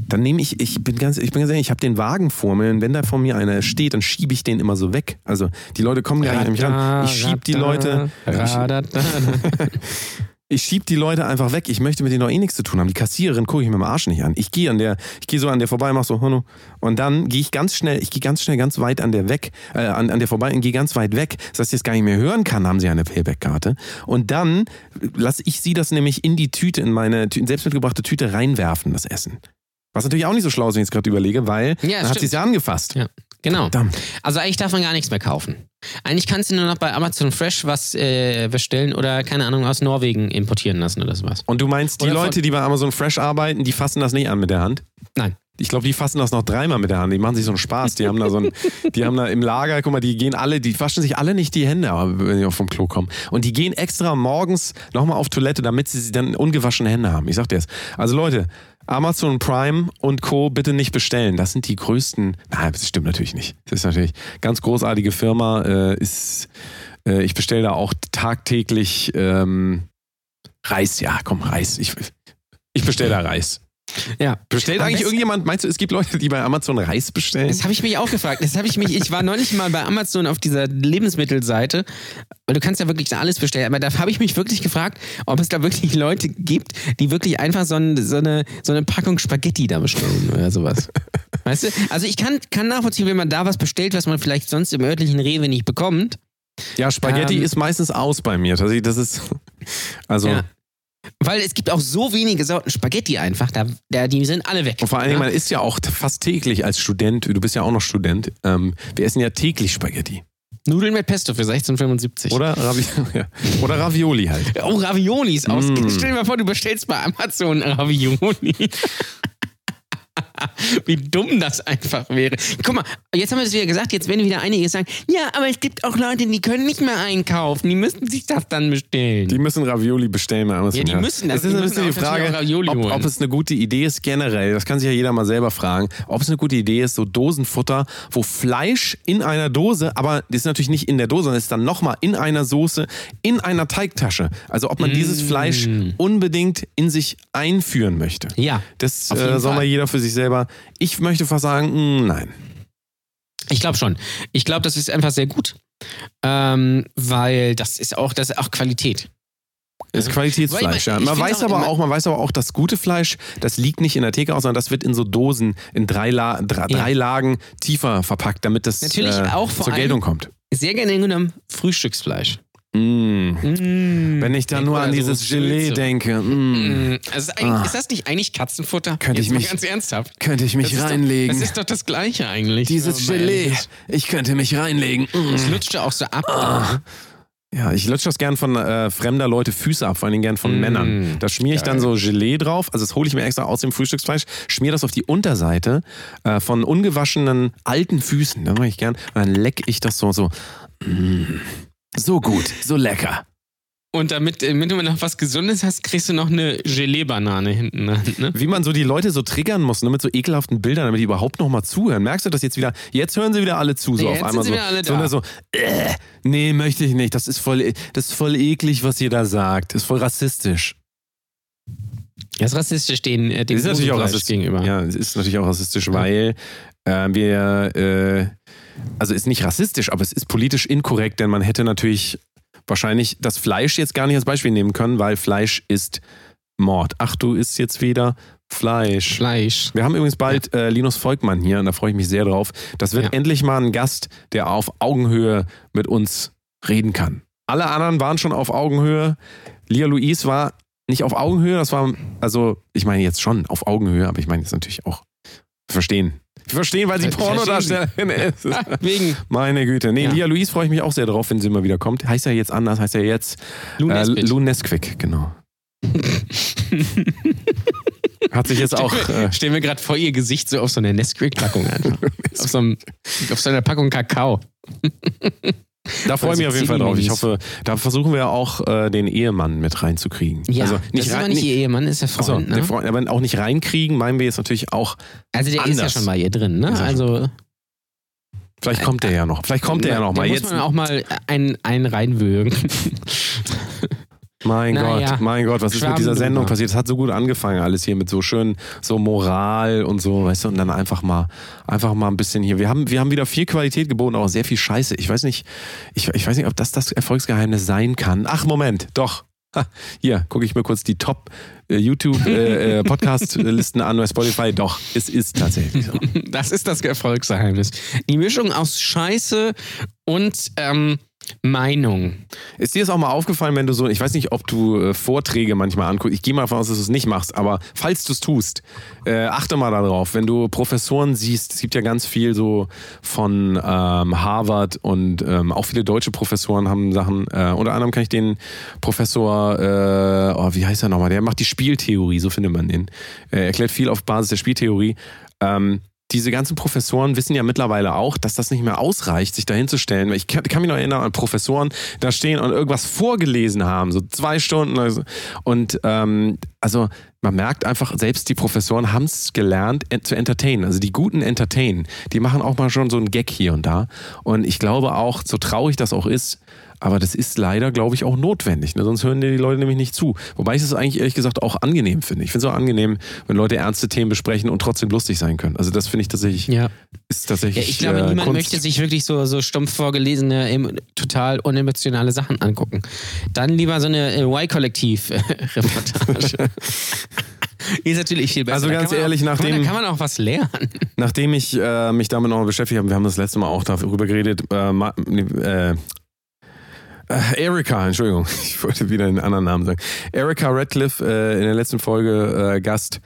dann nehme ich, ich bin ganz, ich bin ganz ehrlich, ich habe den Wagen vor mir und wenn da vor mir einer steht, dann schiebe ich den immer so weg. Also die Leute kommen gar nicht an mich ran. Ich schiebe die Leute, Radada. ich schieb die Leute einfach weg. Ich möchte mit denen doch eh nichts zu tun haben. Die Kassiererin gucke ich mir im Arsch nicht an. Ich gehe an der, ich gehe so an der vorbei, mach so, hallo. Und dann gehe ich ganz schnell, ich gehe ganz schnell ganz weit an der weg, äh, an, an der vorbei und gehe ganz weit weg. Das heißt, ich es gar nicht mehr hören kann, haben sie eine Payback-Karte. Und dann lasse ich sie das nämlich in die Tüte, in meine selbst mitgebrachte Tüte reinwerfen, das Essen. Was natürlich auch nicht so schlau ist, wenn ich es gerade überlege, weil Ja, dann hat sie es ja angefasst. Ja. Genau. Verdammt. Also eigentlich darf man gar nichts mehr kaufen. Eigentlich kannst du nur noch bei Amazon Fresh was äh, bestellen oder, keine Ahnung, aus Norwegen importieren lassen oder sowas. Und du meinst, die Oder Leute, die bei Amazon Fresh arbeiten, die fassen das nicht an mit der Hand? Nein. Ich glaube, die fassen das noch dreimal mit der Hand. Die machen sich so einen Spaß. Die haben da so ein, die haben da im Lager, guck mal, die gehen alle, die waschen sich alle nicht die Hände, aber wenn die vom Klo kommen. Und die gehen extra morgens nochmal auf Toilette, damit sie dann ungewaschene Hände haben. Ich sag dir das. Also Leute, Amazon Prime und Co. bitte nicht bestellen. Das sind die größten. Nein, das stimmt natürlich nicht. Das ist natürlich eine ganz großartige Firma. Äh, ist, äh, ich bestelle da auch tagtäglich ähm, Reis. Ja, komm, Reis. Ich, ich bestelle da Reis. Ja. Bestellt Am eigentlich irgendjemand, meinst du, es gibt Leute, die bei Amazon Reis bestellen? Das habe ich mich auch gefragt. Das habe ich mich. Ich war neulich mal bei Amazon auf dieser Lebensmittelseite, weil du kannst ja wirklich da alles bestellen. Aber da habe ich mich wirklich gefragt, ob es da wirklich Leute gibt, die wirklich einfach so, ein, so, eine, so eine Packung Spaghetti da bestellen oder sowas. Weißt du? Also ich kann, kann nachvollziehen, wenn man da was bestellt, was man vielleicht sonst im örtlichen Rewe nicht bekommt. Ja, Spaghetti Ähm, ist meistens aus bei mir. Das ist, also, Ja. Weil es gibt auch so wenige Sorten Spaghetti einfach, da, da, die sind alle weg. und vor allen Dingen, ja? man isst ja auch fast täglich als Student, du bist ja auch noch Student, ähm, wir essen ja täglich Spaghetti. Nudeln mit Pesto für 16,75. Oder, Ravi. Oder Ravioli halt. Oh, Raviolis aus. Mm. Stell dir mal vor, du bestellst bei Amazon Ravioli. Wie dumm das einfach wäre. Guck mal, jetzt haben wir es wieder gesagt, jetzt werden wieder einige sagen, ja, aber es gibt auch Leute, die können nicht mehr einkaufen, die müssen sich das dann bestellen. Die müssen Ravioli bestellen Amazon. Ja, die müssen das. Es ist Die ein bisschen die Frage, ob, ob es eine gute Idee ist generell, das kann sich ja jeder mal selber fragen, ob es eine gute Idee ist, so Dosenfutter, wo Fleisch in einer Dose, aber das ist natürlich nicht in der Dose, sondern ist dann nochmal in einer Soße, in einer Teigtasche. Also ob man dieses Mm. Fleisch unbedingt in sich einführen möchte. Ja, Das äh, soll mal jeder für sich selber. Ich möchte fast sagen, mh, nein. ich glaube schon. Ich glaube, das ist einfach sehr gut, ähm, weil das ist auch, das ist auch Qualität. Das ist Qualitätsfleisch, Weil ja. Man weiß aber auch, man weiß aber auch, das gute Fleisch, das liegt nicht in der Theke aus, sondern das wird in so Dosen in drei, La drei, Ja. drei Lagen tiefer verpackt, damit das Natürlich äh, auch vor zur Geltung kommt. Sehr gerne genommen Frühstücksfleisch. Mm. Mm. Wenn ich dann nur an so dieses Gelee Sülze. denke, mm. Mm, Also ist, Ah. ist das nicht eigentlich Katzenfutter? Könnte Jetzt ich mich- ganz ernsthaft. könnte ich mich Das ist doch- reinlegen. Das ist doch das Gleiche eigentlich. dieses ehrlich Gelee, ich könnte mich reinlegen. Mm. Das lutscht ja auch so ab. Ah. Ja, ich lutsche das gern von äh, fremder Leute Füße ab, vor allen Dingen gern von Mm. Männern. Da schmiere ich dann so Gelee drauf, also das hole ich mir extra aus dem Frühstücksfleisch, schmiere das auf die Unterseite äh, von ungewaschenen alten Füßen. Das mache ich gern. Und dann lecke ich das so, so. Mm. So gut, so lecker. Und damit, äh, damit du noch was Gesundes hast, kriegst du noch eine Gelee-Banane hinten. Ne? Wie man so die Leute so triggern muss, ne, mit so ekelhaften Bildern, damit die überhaupt noch mal zuhören. Merkst du das jetzt wieder? Jetzt hören sie wieder alle zu, so Ja, auf jetzt einmal sind so. alle so, da. ne, so äh, nee, möchte ich nicht. Das ist voll, das ist voll eklig, was ihr da sagt. Das ist voll rassistisch. Das ist rassistisch den, äh, dem ist natürlich auch rassistisch gegenüber. Ja, es ist natürlich auch rassistisch, weil äh, wir, äh, also ist nicht rassistisch, aber es ist politisch inkorrekt, denn man hätte natürlich wahrscheinlich das Fleisch jetzt gar nicht als Beispiel nehmen können, weil Fleisch ist Mord. Ach, du isst jetzt wieder Fleisch. Fleisch. Wir haben übrigens bald äh, Linus Volkmann hier und da freue ich mich sehr drauf. Das wird Ja. endlich mal ein Gast, der auf Augenhöhe mit uns reden kann. Alle anderen waren schon auf Augenhöhe. Lia Louise war nicht auf Augenhöhe, das war, also ich meine jetzt schon auf Augenhöhe, aber ich meine jetzt natürlich auch verstehen. Verstehen, weil sie Verstehen. Pornodarstellerin ist. Wegen Meine Güte. Nee, Ja. Lia Louise freue ich mich auch sehr drauf, wenn sie mal wieder kommt. Heißt ja jetzt anders, heißt ja jetzt Lou äh, Nesquik, genau. Hat sich jetzt auch. Äh, Stell mir gerade vor, ihr Gesicht so auf so einer Nesquik-Packung einfach. auf, so einem, auf so einer Packung Kakao. Da freue ich Also mich auf jeden Fall drauf. Ich hoffe, da versuchen wir auch äh, den Ehemann mit reinzukriegen. Ja, also das nicht ist aber nicht ihr Ehemann, ist der Achso, Freund. der ne? Freund, aber auch nicht reinkriegen, meinen wir jetzt natürlich auch. Also der ist ja anders. schon bei ihr drin, ne? Also Vielleicht kommt der ja noch. Vielleicht kommt der ja noch mal. muss Jetzt, man auch mal einen, einen reinwürgen. mein Na Gott, mein Gott, was ist mit dieser. Sendung passiert? Es hat so gut angefangen, alles hier mit so schön, so Moral und so, weißt du, und dann einfach mal, einfach mal ein bisschen hier. Wir haben, wir haben wieder viel Qualität geboten, aber auch sehr viel Scheiße. Ich weiß nicht, ich, ich weiß nicht, ob das das Erfolgsgeheimnis sein kann. Ach, Moment, doch. Ha, hier, gucke ich mir kurz die Top äh, YouTube äh, äh, an bei Spotify. Doch, es ist tatsächlich so. Das ist das Erfolgsgeheimnis. Die Mischung aus Scheiße und ähm, Meinung. Ist dir das auch mal aufgefallen, wenn du so, ich weiß nicht, ob du äh, Vorträge manchmal anguckst, ich gehe mal davon aus, dass du es nicht machst, aber falls du es tust, äh, achte mal darauf, wenn du Professoren siehst, es gibt ja ganz viel so von ähm, Harvard und ähm, auch viele deutsche Professoren haben Sachen, äh, unter anderem kann ich den Professor, äh, oh, wie heißt er nochmal, der macht die Spieltheorie, so findet man den, äh, erklärt viel auf Basis der Spieltheorie. Ähm, diese ganzen Professoren wissen ja mittlerweile auch, dass das nicht mehr ausreicht, sich dahinzustellen. Ich kann, mich noch erinnern an Professoren, da stehen und irgendwas vorgelesen haben, so zwei Stunden. Also, und ähm, also man merkt einfach, selbst die Professoren haben es gelernt zu entertainen. Also die guten entertainen, die machen auch mal schon so einen Gag hier und da. Und ich glaube auch, so traurig das auch ist, aber das ist leider, glaube ich, auch notwendig. Ne? Sonst hören dir die Leute nämlich nicht zu. Wobei ich es eigentlich ehrlich gesagt auch angenehm finde. Ich finde es auch angenehm, wenn Leute ernste Themen besprechen und trotzdem lustig sein können. Also das finde ich tatsächlich, Ja. ist Ja, tatsächlich. ich glaube, äh, niemand Kunst. möchte sich wirklich so, so stumpf vorgelesene, total unemotionale Sachen angucken. Dann lieber so eine äh, Y-Kollektiv-Reportage. ist natürlich viel besser. Also ganz ehrlich, auch, nachdem- Da kann man auch was lernen. Nachdem ich äh, mich damit noch beschäftigt habe, wir haben das letzte Mal auch darüber geredet, äh, äh, äh, Erika, Entschuldigung, ich wollte wieder einen anderen Namen sagen. Erika Radcliffe, äh, in der letzten Folge äh, Gast,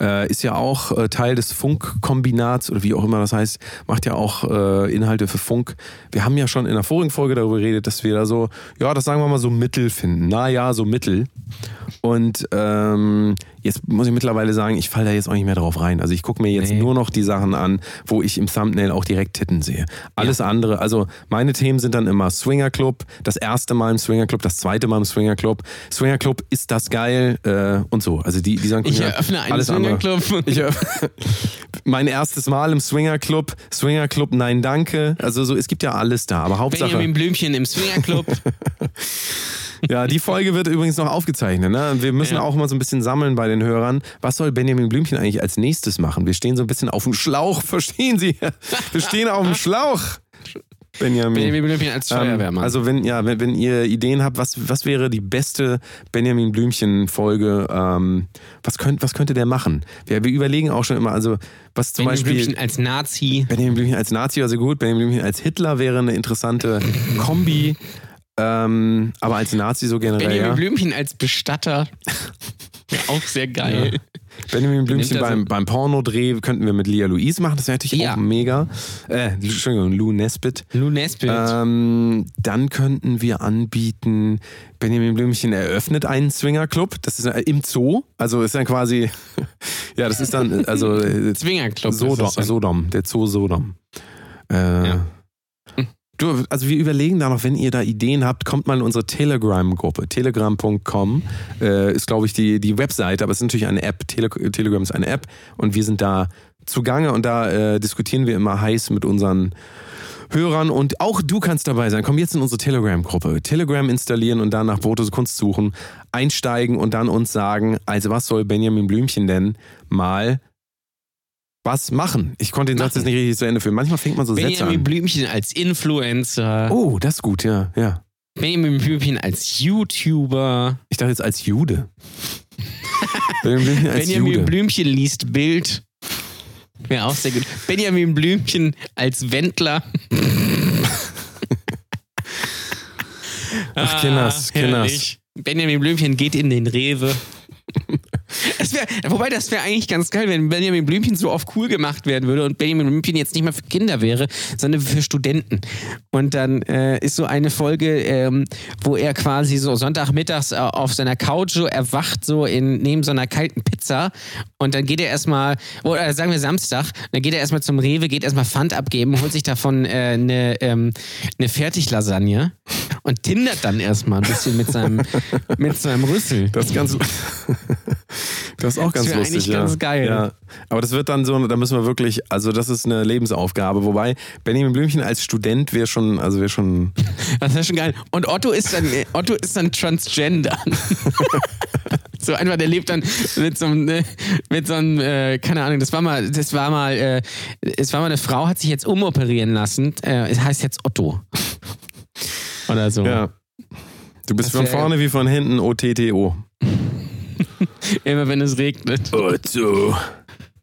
äh, ist ja auch äh, Teil des Funkkombinats oder wie auch immer das heißt, macht ja auch äh, Inhalte für Funk. Wir haben ja schon in der vorigen Folge darüber geredet, dass wir da so, ja, das sagen wir mal so Mittel finden. Naja, so Mittel. Und ähm, jetzt muss ich mittlerweile sagen, ich falle da jetzt auch nicht mehr drauf rein. Also ich gucke mir jetzt Nee. nur noch die Sachen an, wo ich im Thumbnail auch direkt Titten sehe. Alles andere, also meine Themen sind dann immer Swinger Club, das erste Mal im Swinger Club, das zweite Mal im Swinger Club. Swinger Club, ist das geil äh, und so. Also die, die Sachen Ich ja eröffne einen alles andere. Swingerclub. Ich, mein erstes Mal im Swinger Club, Swinger Club, nein danke. Also so, es gibt ja alles da, aber Hauptsache. Benjamin Blümchen im Swingerclub. Ja, die Folge wird übrigens noch aufgezeichnet. Ne? Wir müssen Ja. auch mal so ein bisschen sammeln bei den Hörern. Was soll Benjamin Blümchen eigentlich als nächstes machen? Wir stehen so ein bisschen auf dem Schlauch, verstehen Sie? Wir stehen auf dem Schlauch. Benjamin. Benjamin Blümchen als Ähm, Feuerwehrmann. also wenn ja, wenn, wenn ihr Ideen habt, was, was wäre die beste Benjamin Blümchen Folge? Ähm, was könnt, was könnte der machen? Wir, wir überlegen auch schon immer, also was zum Benjamin Beispiel Blümchen als Nazi. Benjamin Blümchen als Nazi sehr gut, Benjamin Blümchen als Hitler wäre eine interessante Kombi. Ähm, aber als Nazi so generell. Benjamin ja. Blümchen als Bestatter. Wäre auch sehr geil. Benjamin Blümchen Nimmt er so- beim, beim Pornodreh könnten wir mit Lia Louise machen, das wäre natürlich Ja. auch mega. Äh, Entschuldigung, Lou Nesbitt. Lou Nesbitt. Ähm, dann könnten wir anbieten, Benjamin Blümchen eröffnet einen Swingerclub. Das ist äh, im Zoo. Also ist dann quasi, ja, das ist dann, also äh, Swingerclub. Sodom. Sodom, der Zoo Sodom. Äh, Ja. Du, also wir überlegen da noch, wenn ihr da Ideen habt, kommt mal in unsere Telegram-Gruppe. Telegram.com äh, ist, glaube ich, die, die Webseite, aber es ist natürlich eine App. Tele Telegram ist eine App und wir sind da zugange und da äh, diskutieren wir immer heiß mit unseren Hörern und auch du kannst dabei sein. Komm jetzt in unsere Telegram-Gruppe. Telegram installieren und dann nach Fotos Kunst suchen, einsteigen und dann uns sagen, also was soll Benjamin Blümchen denn mal was machen? Ich konnte den Satz jetzt nicht richtig zu Ende führen. Manchmal fängt man so Sätze Benjamin an. Blümchen als Influencer. Oh, das ist gut, ja, ja. Benjamin Blümchen als YouTuber. Ich dachte jetzt als Jude. Benjamin Blümchen als Benjamin Jude. Blümchen liest Bild. Wäre auch sehr gut. Benjamin Blümchen als Wendler. Ach, Kinders, Ah, Kinders. Benjamin Blümchen geht in den Rewe. Wär, wobei, das wäre eigentlich ganz geil, wenn Benjamin Blümchen so auf cool gemacht werden würde und Benjamin Blümchen jetzt nicht mehr für Kinder wäre, sondern für Studenten. Und dann äh, ist so eine Folge, ähm, wo er quasi so Sonntagmittags äh, auf seiner Couch so erwacht, so in, neben so einer kalten Pizza. Und dann geht er erstmal, oder sagen wir Samstag, dann geht er erstmal zum Rewe, geht erstmal Pfand abgeben, holt sich davon äh, eine, ähm, eine Fertiglasagne und tindert dann erstmal ein bisschen mit seinem, mit seinem Rüssel. Das ist ganz. Das ist auch ganz wär lustig. eigentlich ja. ganz geil. Ja. Aber das wird dann so, da müssen wir wirklich, also das ist eine Lebensaufgabe. Wobei Benjamin Blümchen als Student wäre schon, also wäre schon. Das wäre schon geil. Und Otto ist dann, Otto ist dann Transgender. so einfach, der lebt dann mit so einem, äh, mit so einem, äh, keine Ahnung, das war mal, das war mal, äh, es war mal eine Frau, hat sich jetzt umoperieren lassen. Äh, es heißt jetzt Otto. Oder so. Ja. Du bist Das von vorne wie von hinten OTTO. Immer wenn es regnet. Otto.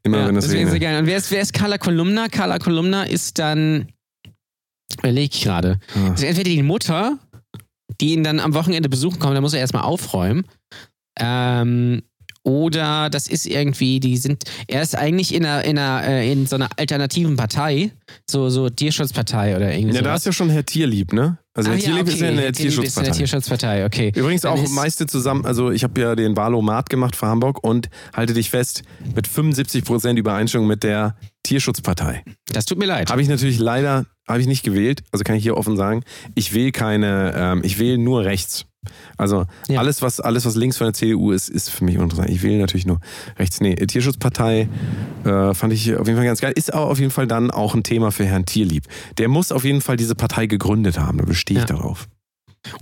Immer Ja, wenn es sehr regnet. geil. Und wer ist, wer ist Carla Kolumna? Carla Kolumna ist dann Überlege ich gerade. Ja. Also entweder die Mutter, die ihn dann am Wochenende besuchen kommt, da muss er erstmal aufräumen. Ähm, oder das ist irgendwie, die sind, er ist eigentlich in einer, in einer, äh, in so einer alternativen Partei, so, so Tierschutzpartei oder irgendwie Ja, da ist ja schon Herr Tierlieb, ne? Also Ah, Herr Tierlieb ist ja in der Herr Tierlieb ist in der Tierschutzpartei. Tierschutzpartei, okay. Übrigens Dann auch ist- meiste zusammen, also ich habe ja den Wahlomat gemacht für Hamburg und halte dich fest, mit 75% Übereinstimmung mit der Tierschutzpartei. Das tut mir leid. Habe ich natürlich leider, habe ich nicht gewählt, also kann ich hier offen sagen, ich wähle keine, ähm, ich wähle nur rechts. Also Ja. alles, was, alles, was links von der CDU ist, ist für mich uninteressant. Ich wähle natürlich nur rechts. Nee, Tierschutzpartei äh, fand ich auf jeden Fall ganz geil. Ist aber auf jeden Fall dann auch ein Thema für Herrn Tierlieb. Der muss auf jeden Fall diese Partei gegründet haben, da bestehe ich Ja. darauf.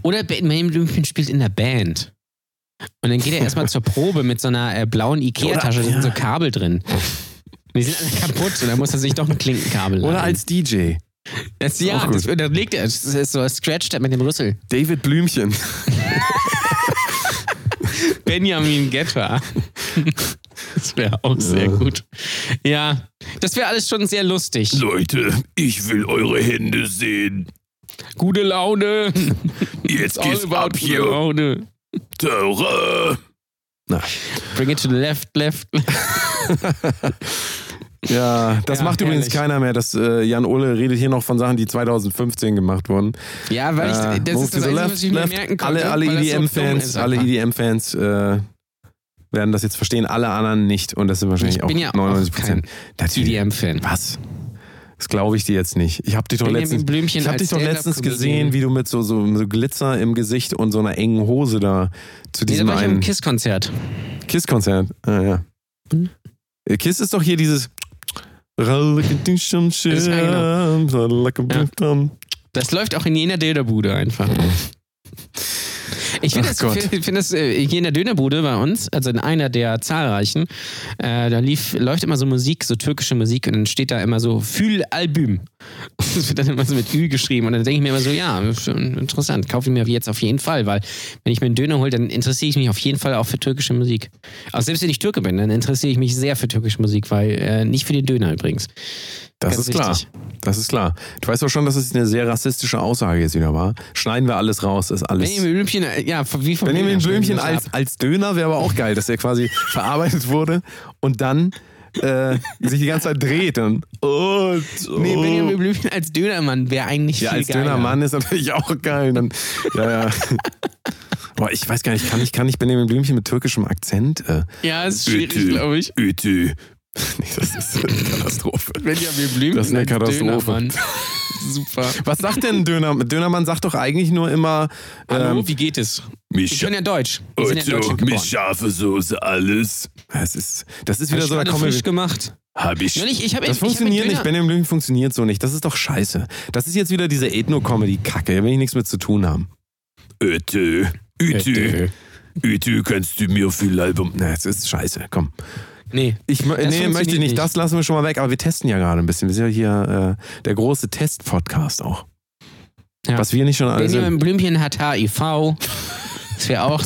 Oder Benjamin Blümchen spielt in der Band. Und dann geht er erstmal zur Probe mit so einer äh, blauen Ikea-Tasche, da sind so Kabel drin. Die sind alle kaputt und dann muss er sich doch ein Klinkenkabel Oder als DJ. Das, ja, das, da legt er, das ist so scratcht er mit dem Rüssel. David Blümchen. Benjamin Getter. Das wäre auch sehr gut. Ja, das wäre alles schon sehr lustig. Leute, ich will eure Hände sehen. Gute Laune. Jetzt geht's ab gute hier. Laune. Terror. Bring it to the left, left. Ja, das Ja, macht übrigens herrlich. keiner mehr. Das, äh, Jan Ole redet hier noch von Sachen, die 2015 gemacht wurden. Ja, weil ich, Äh, das ist das Einzige, left, was ich mir left. merken konnte. Alle, EDM-Fans, ist alle. EDM-Fans äh, werden das jetzt verstehen, alle anderen nicht. Und das sind wahrscheinlich Ich bin auch ja auch 99 kein Prozent. EDM-Fan. Was? Das glaube ich dir jetzt nicht. Ich habe dich doch letztens, ich hab dich doch letztens gesehen, wie du mit so, so, so Glitzer im Gesicht und so einer engen Hose da zu Nee, da diesem war einen KISS-Konzert. Kiss-Konzert. Ah, ja. Hm? Kiss ist doch hier dieses. Das läuft auch in jener Dönerbude einfach. Ich finde das, find das äh, hier in der Dönerbude bei uns, also in einer der zahlreichen, äh, da lief, läuft immer so Musik, so türkische Musik und dann steht da immer so Fühl-Albüm. Das wird dann immer so mit Ü geschrieben und dann denke ich mir immer so, ja, interessant, kaufe ich mir jetzt auf jeden Fall, weil wenn ich mir einen Döner hole, dann interessiere ich mich auf jeden Fall auch für türkische Musik. Auch selbst wenn ich Türke bin, dann interessiere ich mich sehr für türkische Musik, weil äh, nicht für den Döner übrigens. Das Ganz ist klar. wichtig. Das ist klar. Du weißt doch schon, dass es eine sehr rassistische Aussage jetzt wieder war. Schneiden wir alles raus, ist alles. Benjamin Blümchen, äh, ja, wie von Benjamin Döner Blümchen als, als Döner wäre aber auch geil, dass er quasi verarbeitet wurde und dann äh, sich die ganze Zeit dreht und. Und, Nee, Benjamin Blümchen als Dönermann wäre eigentlich Ja, viel als geiler. Dönermann ist natürlich auch geil. Dann, ja, ja. Boah, ich weiß gar nicht, kann ich, kann ich Benjamin Blümchen mit türkischem Akzent? Äh, Ja, ist schwierig, glaube ich. Bitte. nee, das ist eine Katastrophe. Benjamin Blümchen Das ist eine als Katastrophe. Dönermann. Super. Was sagt denn Döner? Dönermann sagt doch eigentlich nur immer. Hallo, Ähm, wie geht es? Mich können ja Deutsch. Wir sind ja also, Deutschland mit geboren. scharfe Soße alles. Das, ist, das ist wieder so, da kommen frisch gemacht. Hab ich. Neulich, ich habe Das funktioniert nicht. Benjamin Blümchen funktioniert so nicht. Das ist doch scheiße. Das ist jetzt wieder diese Ethno-Comedy-Kacke. Da will ich nichts mit zu tun haben. Ötö. Ötö. Ötö, kannst du mir viel Album. Na, es ist scheiße. Komm. Nee. Ich, nee, möchte ich nicht. Das lassen wir schon mal weg. Aber wir testen ja gerade ein bisschen. Wir sind ja hier äh, der große Test-Podcast auch. Ja. Was wir nicht schon alle. Benjamin Blümchen hat HIV. Das wäre auch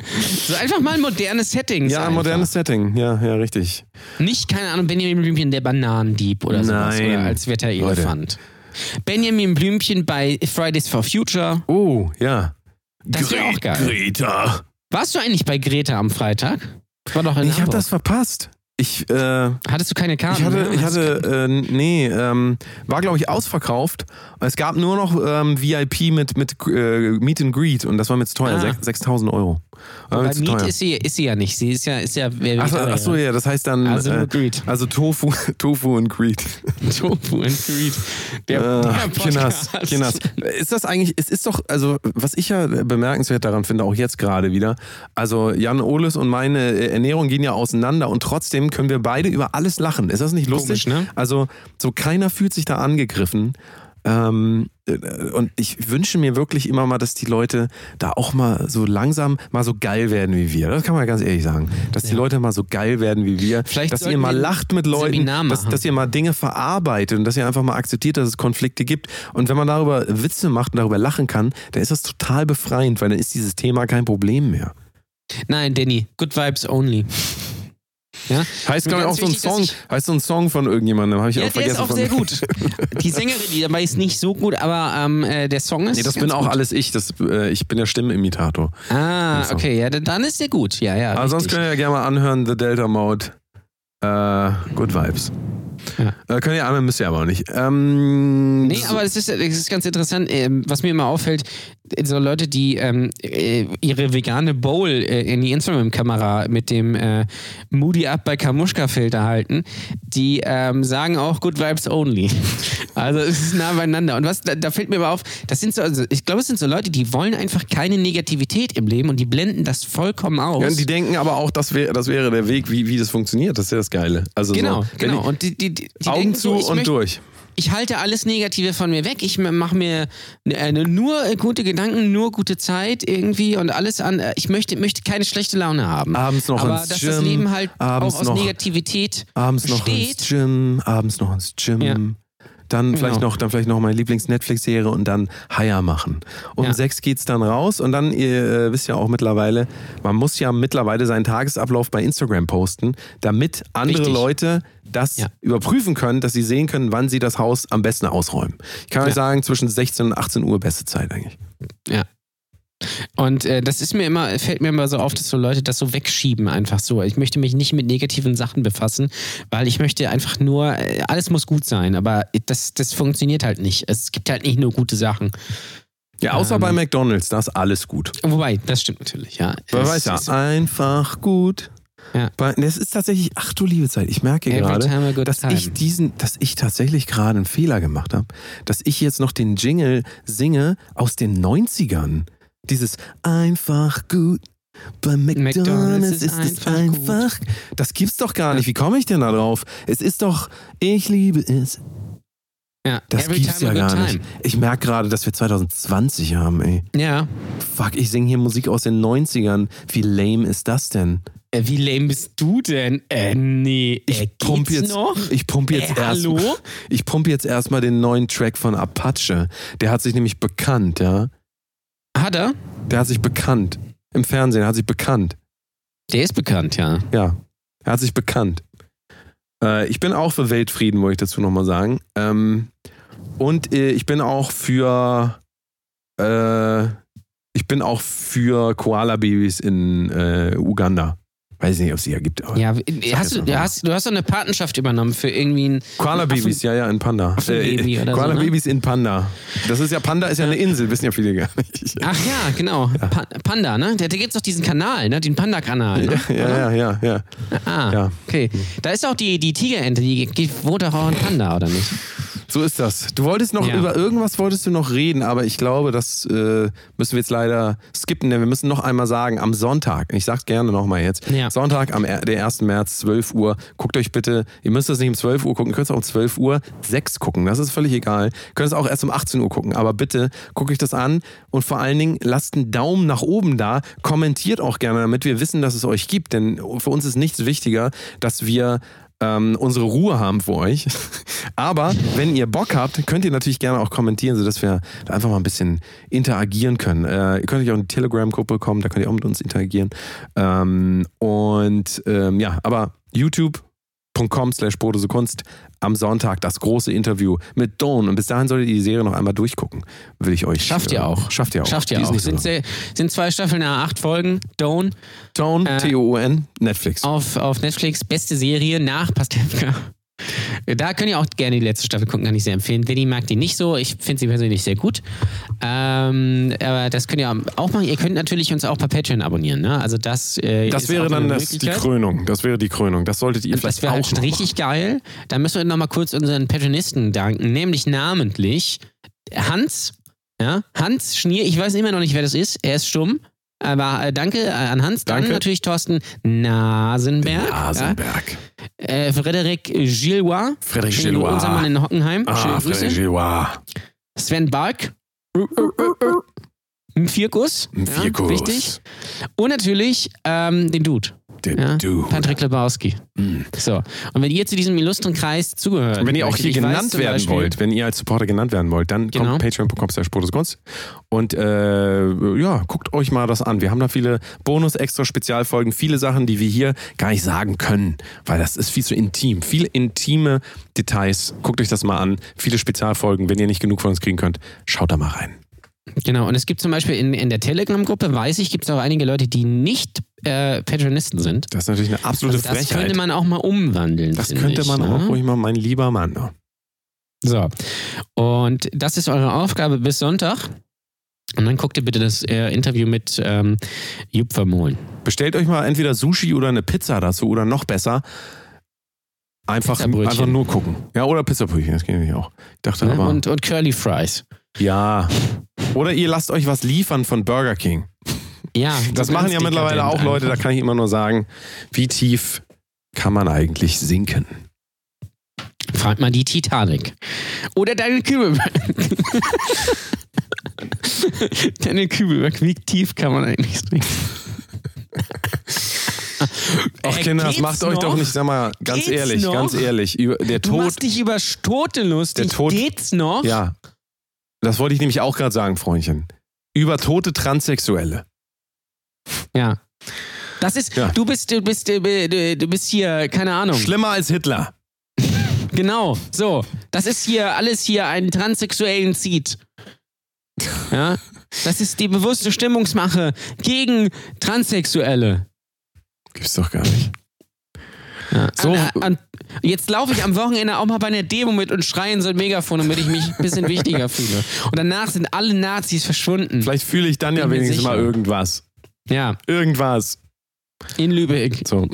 so. so einfach mal ein modernes Setting. Ja, ein modernes Setting. Ja, ja, richtig. Nicht, keine Ahnung, Benjamin Blümchen, der Bananendieb oder sowas. Nein. Oder als Wetterelefant. Benjamin Blümchen bei Fridays for Future. Oh, ja. Das wäre auch geil. Greta. Warst du eigentlich bei Greta am Freitag? Das war doch in Ich habe das verpasst. Ich, äh, Hattest du keine Karten? ich hatte, ne? ich hatte, äh, nee, ähm, war glaube ich ausverkauft. Es gab nur noch ähm, VIP mit, mit äh, Meet and Greet und das war mir zu teuer, Ah. Sech- 6000 Euro. War mir Bei zu Meat ist sie, ist sie ja nicht. Sie ist ja, ist ja wer Achso, Vegetarier. achso, ja, das heißt dann Also äh, Greed. also Tofu, Tofu und Greed. Tofu and Greed. Der, Äh, der Podcast. Kinders. Ist das eigentlich, es ist doch, also was ich ja bemerkenswert daran finde, auch jetzt gerade wieder, also Jan Oles und meine äh, Ernährung gehen ja auseinander und trotzdem können wir beide über alles lachen. Ist das nicht lustig? Komisch, ne? Also so keiner fühlt sich da angegriffen. Ähm, äh, und ich wünsche mir wirklich immer mal, dass die Leute da auch mal so langsam mal so geil werden wie wir. Das kann man ganz ehrlich sagen. Dass die Leute mal so geil werden wie wir. Vielleicht dass ihr mal lacht mit Leuten. Dass, dass ihr mal Dinge verarbeitet und dass ihr einfach mal akzeptiert, dass es Konflikte gibt. Und wenn man darüber Witze macht und darüber lachen kann, dann ist das total befreiend, weil dann ist dieses Thema kein Problem mehr. Nein, Danny. Good Vibes only. Ja? Heißt, glaube ich, auch so ein wichtig, Song, heißt so ein Song von irgendjemandem, habe ich Ja, auch der vergessen. ist auch sehr gut. Die Sängerin, die dabei ist nicht so gut, aber ähm, äh, der Song ist. Nee, das bin auch gut. alles ich. Das, äh, ich bin der Stimmenimitator. Ah, okay, ja, dann ist der gut. Ja, ja. Aber sonst könnt ihr ja gerne mal anhören, The Delta Mode. Äh, good Vibes. Ja. Äh, könnt ihr anhören, müsst ihr aber auch nicht. Ähm, Nee, aber es ist, es ist ganz interessant, ähm, was mir immer auffällt, so Leute, die ähm, äh, ihre vegane Bowl äh, in die Instagram-Kamera mit dem äh, Moody Up bei Kamuschka-Filter halten, die ähm, sagen auch Good Vibes Only. Also es ist nah beieinander. Und was, da, da fällt mir aber auf, das sind so, also ich glaube, es sind so Leute, die wollen einfach keine Negativität im Leben und die blenden das vollkommen aus. Ja, und die denken aber auch, das, wär, das wäre der Weg, wie, wie das funktioniert. Das ist ja das Geile. Also genau, so, genau. ich- Und die, die, die, Augen zu so, und möchte, durch. ich halte alles Negative von mir weg. Ich mache mir äh, nur äh, gute Gedanken, nur gute Zeit irgendwie und alles an. äh, Ich möchte, möchte keine schlechte Laune haben. Abends noch Aber ins dass Gym, das Leben halt abends auch aus noch- Negativität Abends noch ins besteht. Gym, abends noch ins Gym. Ja. Dann vielleicht Genau. noch, dann vielleicht noch meine Lieblings-Netflix-Serie und dann Haier machen. Um Ja. sechs geht's dann raus und dann, ihr äh, wisst ja auch mittlerweile, man muss ja mittlerweile seinen Tagesablauf bei Instagram posten, damit andere Richtig. Leute das Ja. überprüfen können, dass sie sehen können, wann sie das Haus am besten ausräumen. Ich kann euch Ja. sagen, zwischen 16 und 18 Uhr beste Zeit eigentlich. Ja. Und äh, das ist mir immer, fällt mir immer so auf, dass so Leute das so wegschieben, einfach so. Ich möchte mich nicht mit negativen Sachen befassen, weil ich möchte einfach nur, äh, alles muss gut sein, aber das, das funktioniert halt nicht. Es gibt halt nicht nur gute Sachen. Ja, außer Ähm. bei McDonalds, da ist alles gut. Wobei, das stimmt natürlich, ja. Es weiß ja, ist- einfach gut. Ja. Das ist tatsächlich, ach du liebe Zeit, ich merke Every gerade, dass time. ich diesen, dass ich tatsächlich gerade einen Fehler gemacht habe, dass ich jetzt noch den Jingle singe aus den 90ern. Dieses einfach gut. Bei McDonalds, McDonald's ist, ist es einfach einfach. Das gibt's doch gar nicht. Wie komme ich denn da drauf? Es ist doch, ich liebe es. ja. Das gibt's ja gar time. nicht. Ich merke gerade, dass wir 2020 haben, ey. Ja. Fuck, ich singe hier Musik aus den 90ern. Wie lame ist das denn? Äh, Wie lame bist du denn? Äh, nee. Ich äh, pump jetzt, noch? ich pump jetzt Äh, erst, hallo? ich pump jetzt erstmal den neuen Track von Apache. Der hat sich nämlich bekannt, ja. Hat er? Der hat sich bekannt. Im Fernsehen hat sich bekannt. Der ist bekannt, ja. Ja. Er hat sich bekannt. Äh, ich bin auch für Weltfrieden, wollte ich dazu nochmal sagen. Ähm, und äh, ich bin auch für, äh, ich bin auch für Koala-Babys in äh, Uganda. Weiß nicht, ob es die ja gibt. Aber Ja, hast du, hast, du hast doch eine Patenschaft übernommen für irgendwie ein. Koala-Babys, ja, ja, in Panda. Affenbaby oder so, ne? Koala-Babys in Panda. Das ist ja, Panda ist ja eine Insel, wissen ja viele gar nicht. Ach ja, genau. Pa Panda, ne? Da, da gibt es doch diesen Kanal, ne? Den Panda-Kanal. Ne? Ja, ja, ja, ja. Ah, Ja. okay. Da ist auch die, die Tigerente, die geht- wohnt doch auch ein Panda, oder nicht? So ist das. Du wolltest noch Ja. über irgendwas wolltest du noch reden, aber ich glaube, das äh, müssen wir jetzt leider skippen, denn wir müssen noch einmal sagen, am Sonntag, ich sag's gerne nochmal jetzt, Ja. Sonntag, am er- der 1. März, 12 Uhr, guckt euch bitte, ihr müsst das nicht um 12 Uhr gucken, ihr könnt es auch um 12 Uhr 6 gucken, das ist völlig egal. Ihr könnt es auch erst um 18 Uhr gucken, aber bitte guckt euch das an und vor allen Dingen lasst einen Daumen nach oben da, kommentiert auch gerne, damit wir wissen, dass es euch gibt, denn für uns ist nichts wichtiger, dass wir ähm, unsere Ruhe haben für euch. Aber wenn ihr Bock habt, könnt ihr natürlich gerne auch kommentieren, sodass wir da einfach mal ein bisschen interagieren können. Äh, ihr könnt euch auch in die Telegram-Gruppe kommen, da könnt ihr auch mit uns interagieren. Ähm, und ähm, ja, aber youtube.com slash Kunst am Sonntag das große Interview mit Dawn. Und bis dahin solltet ihr die Serie noch einmal durchgucken. Will ich euch. Schafft ihr äh, auch. Schafft ihr auch. Schafft ihr auch. so Sind, sind zwei Staffeln, nach acht Folgen. Dawn Dawn, äh, T-O-O-N, Netflix. auf, auf Netflix. Beste Serie nach Pastewka. Da könnt ihr auch gerne die letzte Staffel gucken, kann ich sehr empfehlen. Vinny mag die nicht so. Ich finde sie persönlich sehr gut. Ähm, aber das könnt ihr auch machen. Ihr könnt natürlich uns auch bei Patreon abonnieren. Ne? Also das, äh, Das wäre auch dann das, die. Krönung. Das wäre die Krönung. Das solltet ihr vielleicht das wäre auch halt richtig geil. Da müssen wir nochmal kurz unseren Patronisten danken, nämlich namentlich Hans. Ja, Hans Schnier, ich weiß immer noch nicht, wer das ist. Er ist stumm. Aber äh, danke äh, an Hans. Dann Danke. natürlich Thorsten Nasenberg. Nasenberg. Ja. Äh, Frederik Gillois. Frederik Gillois. Unser Mann in Hockenheim. Schöne Ah, Grüße. Frederik Gillois. Sven Bark. Ein Vierkus. Ein Vierkus. Ja, wichtig. Und natürlich ähm, den Dude. Ja? Dude. Patrick Lebowski. So. Und wenn ihr zu diesem illustren Kreis zugehört, Und wenn ihr auch hier weiß genannt zum werden Beispiel- wollt, wenn ihr als Supporter genannt werden wollt, dann Genau. kommt patreon.com slash und äh, ja, guckt euch mal das an. Wir haben da viele Bonus, extra Spezialfolgen, viele Sachen, die wir hier gar nicht sagen können, weil das ist viel zu intim. Viele intime Details. Guckt euch das mal an. Viele Spezialfolgen. Wenn ihr nicht genug von uns kriegen könnt, schaut da mal rein. Genau, und es gibt zum Beispiel in, in der Telegram-Gruppe, weiß ich, gibt es auch einige Leute, die nicht äh, Patronisten sind. Das ist natürlich eine absolute Also das Frechheit. könnte man auch mal umwandeln. das könnte ich, man ne? auch ruhig mal, mein lieber Mann. So. Und das ist eure Aufgabe bis Sonntag. Und dann guckt ihr bitte das äh, Interview mit ähm, Jupp Vermohlen. Bestellt euch mal entweder Sushi oder eine Pizza dazu oder noch besser. Einfach, einfach nur gucken. Ja, oder Pizzabrötchen, das geht nämlich auch. Ich dachte Ne? aber. Und, und Curly Fries. ja. Oder ihr lasst euch was liefern von Burger King. Ja, Das machen ja mittlerweile auch Leute, da kann ich immer nur sagen, wie tief kann man eigentlich sinken? Frag mal die Titanic. Oder deine Kübelberg. deine Kübelberg, wie tief kann man eigentlich sinken? Ach Äh, Kinder, das macht euch noch? doch nicht, sag mal, ganz Geht's ehrlich, noch? ganz ehrlich, über, der Du Tod, machst dich über Tote lustig. Der Tod- Geht's noch? ja, das wollte ich nämlich auch gerade sagen, Freundchen. Über tote Transsexuelle. Ja. Das ist, Ja. du bist, du bist, du, bist hier, keine Ahnung. Schlimmer als Hitler. Genau, so. Das ist hier alles hier einen transsexuellen Zieht. Ja. Das ist die bewusste Stimmungsmache gegen Transsexuelle. Gibt's doch gar nicht. Ja. So- Und, und jetzt laufe ich am Wochenende auch mal bei einer Demo mit und schreie in so ein Megafon, damit ich mich ein bisschen wichtiger fühle. Und danach sind alle Nazis verschwunden. Vielleicht fühle ich dann ja Bin mir wenigstens sicher. mal irgendwas. Ja, Irgendwas. in Lübeck. So.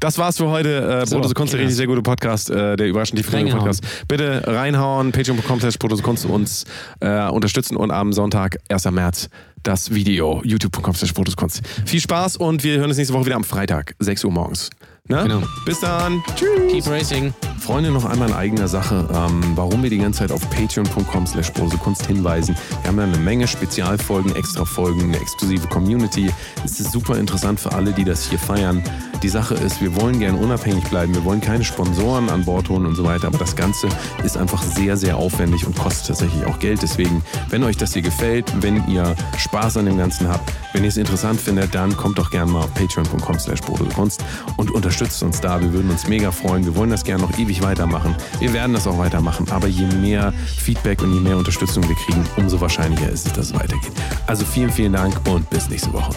Das war's für heute. Äh, So, Brotose Kunst, der richtig sehr gute Podcast, äh, der überraschend Reingehauen. Podcast. Bitte reinhauen, patreon.com slash Kunst uns äh, unterstützen und am Sonntag, 1. März, das Video, youtube.com slash Kunst. Viel Spaß und wir hören uns nächste Woche wieder am Freitag, 6 Uhr morgens. Ne? Genau. Bis dann. Tschüss. Keep racing. Freunde, noch einmal in eigener Sache, ähm, warum wir die ganze Zeit auf patreon.com slash Kunst hinweisen. Wir haben ja eine Menge Spezialfolgen, Extrafolgen, eine exklusive Community. Es ist super interessant für alle, die das hier feiern. Die Sache ist, wir wollen gerne unabhängig bleiben, wir wollen keine Sponsoren an Bord holen und so weiter, aber das Ganze ist einfach sehr, sehr aufwendig und kostet tatsächlich auch Geld. Deswegen, wenn euch das hier gefällt, wenn ihr Spaß an dem Ganzen habt, wenn ihr es interessant findet, dann kommt doch gerne mal auf patreon.com slash Kunst und unterstützt uns da. Wir würden uns mega freuen. Wir wollen das gerne noch ewig weitermachen. Wir werden das auch weitermachen. Aber je mehr Feedback und je mehr Unterstützung wir kriegen, umso wahrscheinlicher ist es, dass es weitergeht. Also vielen, vielen Dank und bis nächste Woche.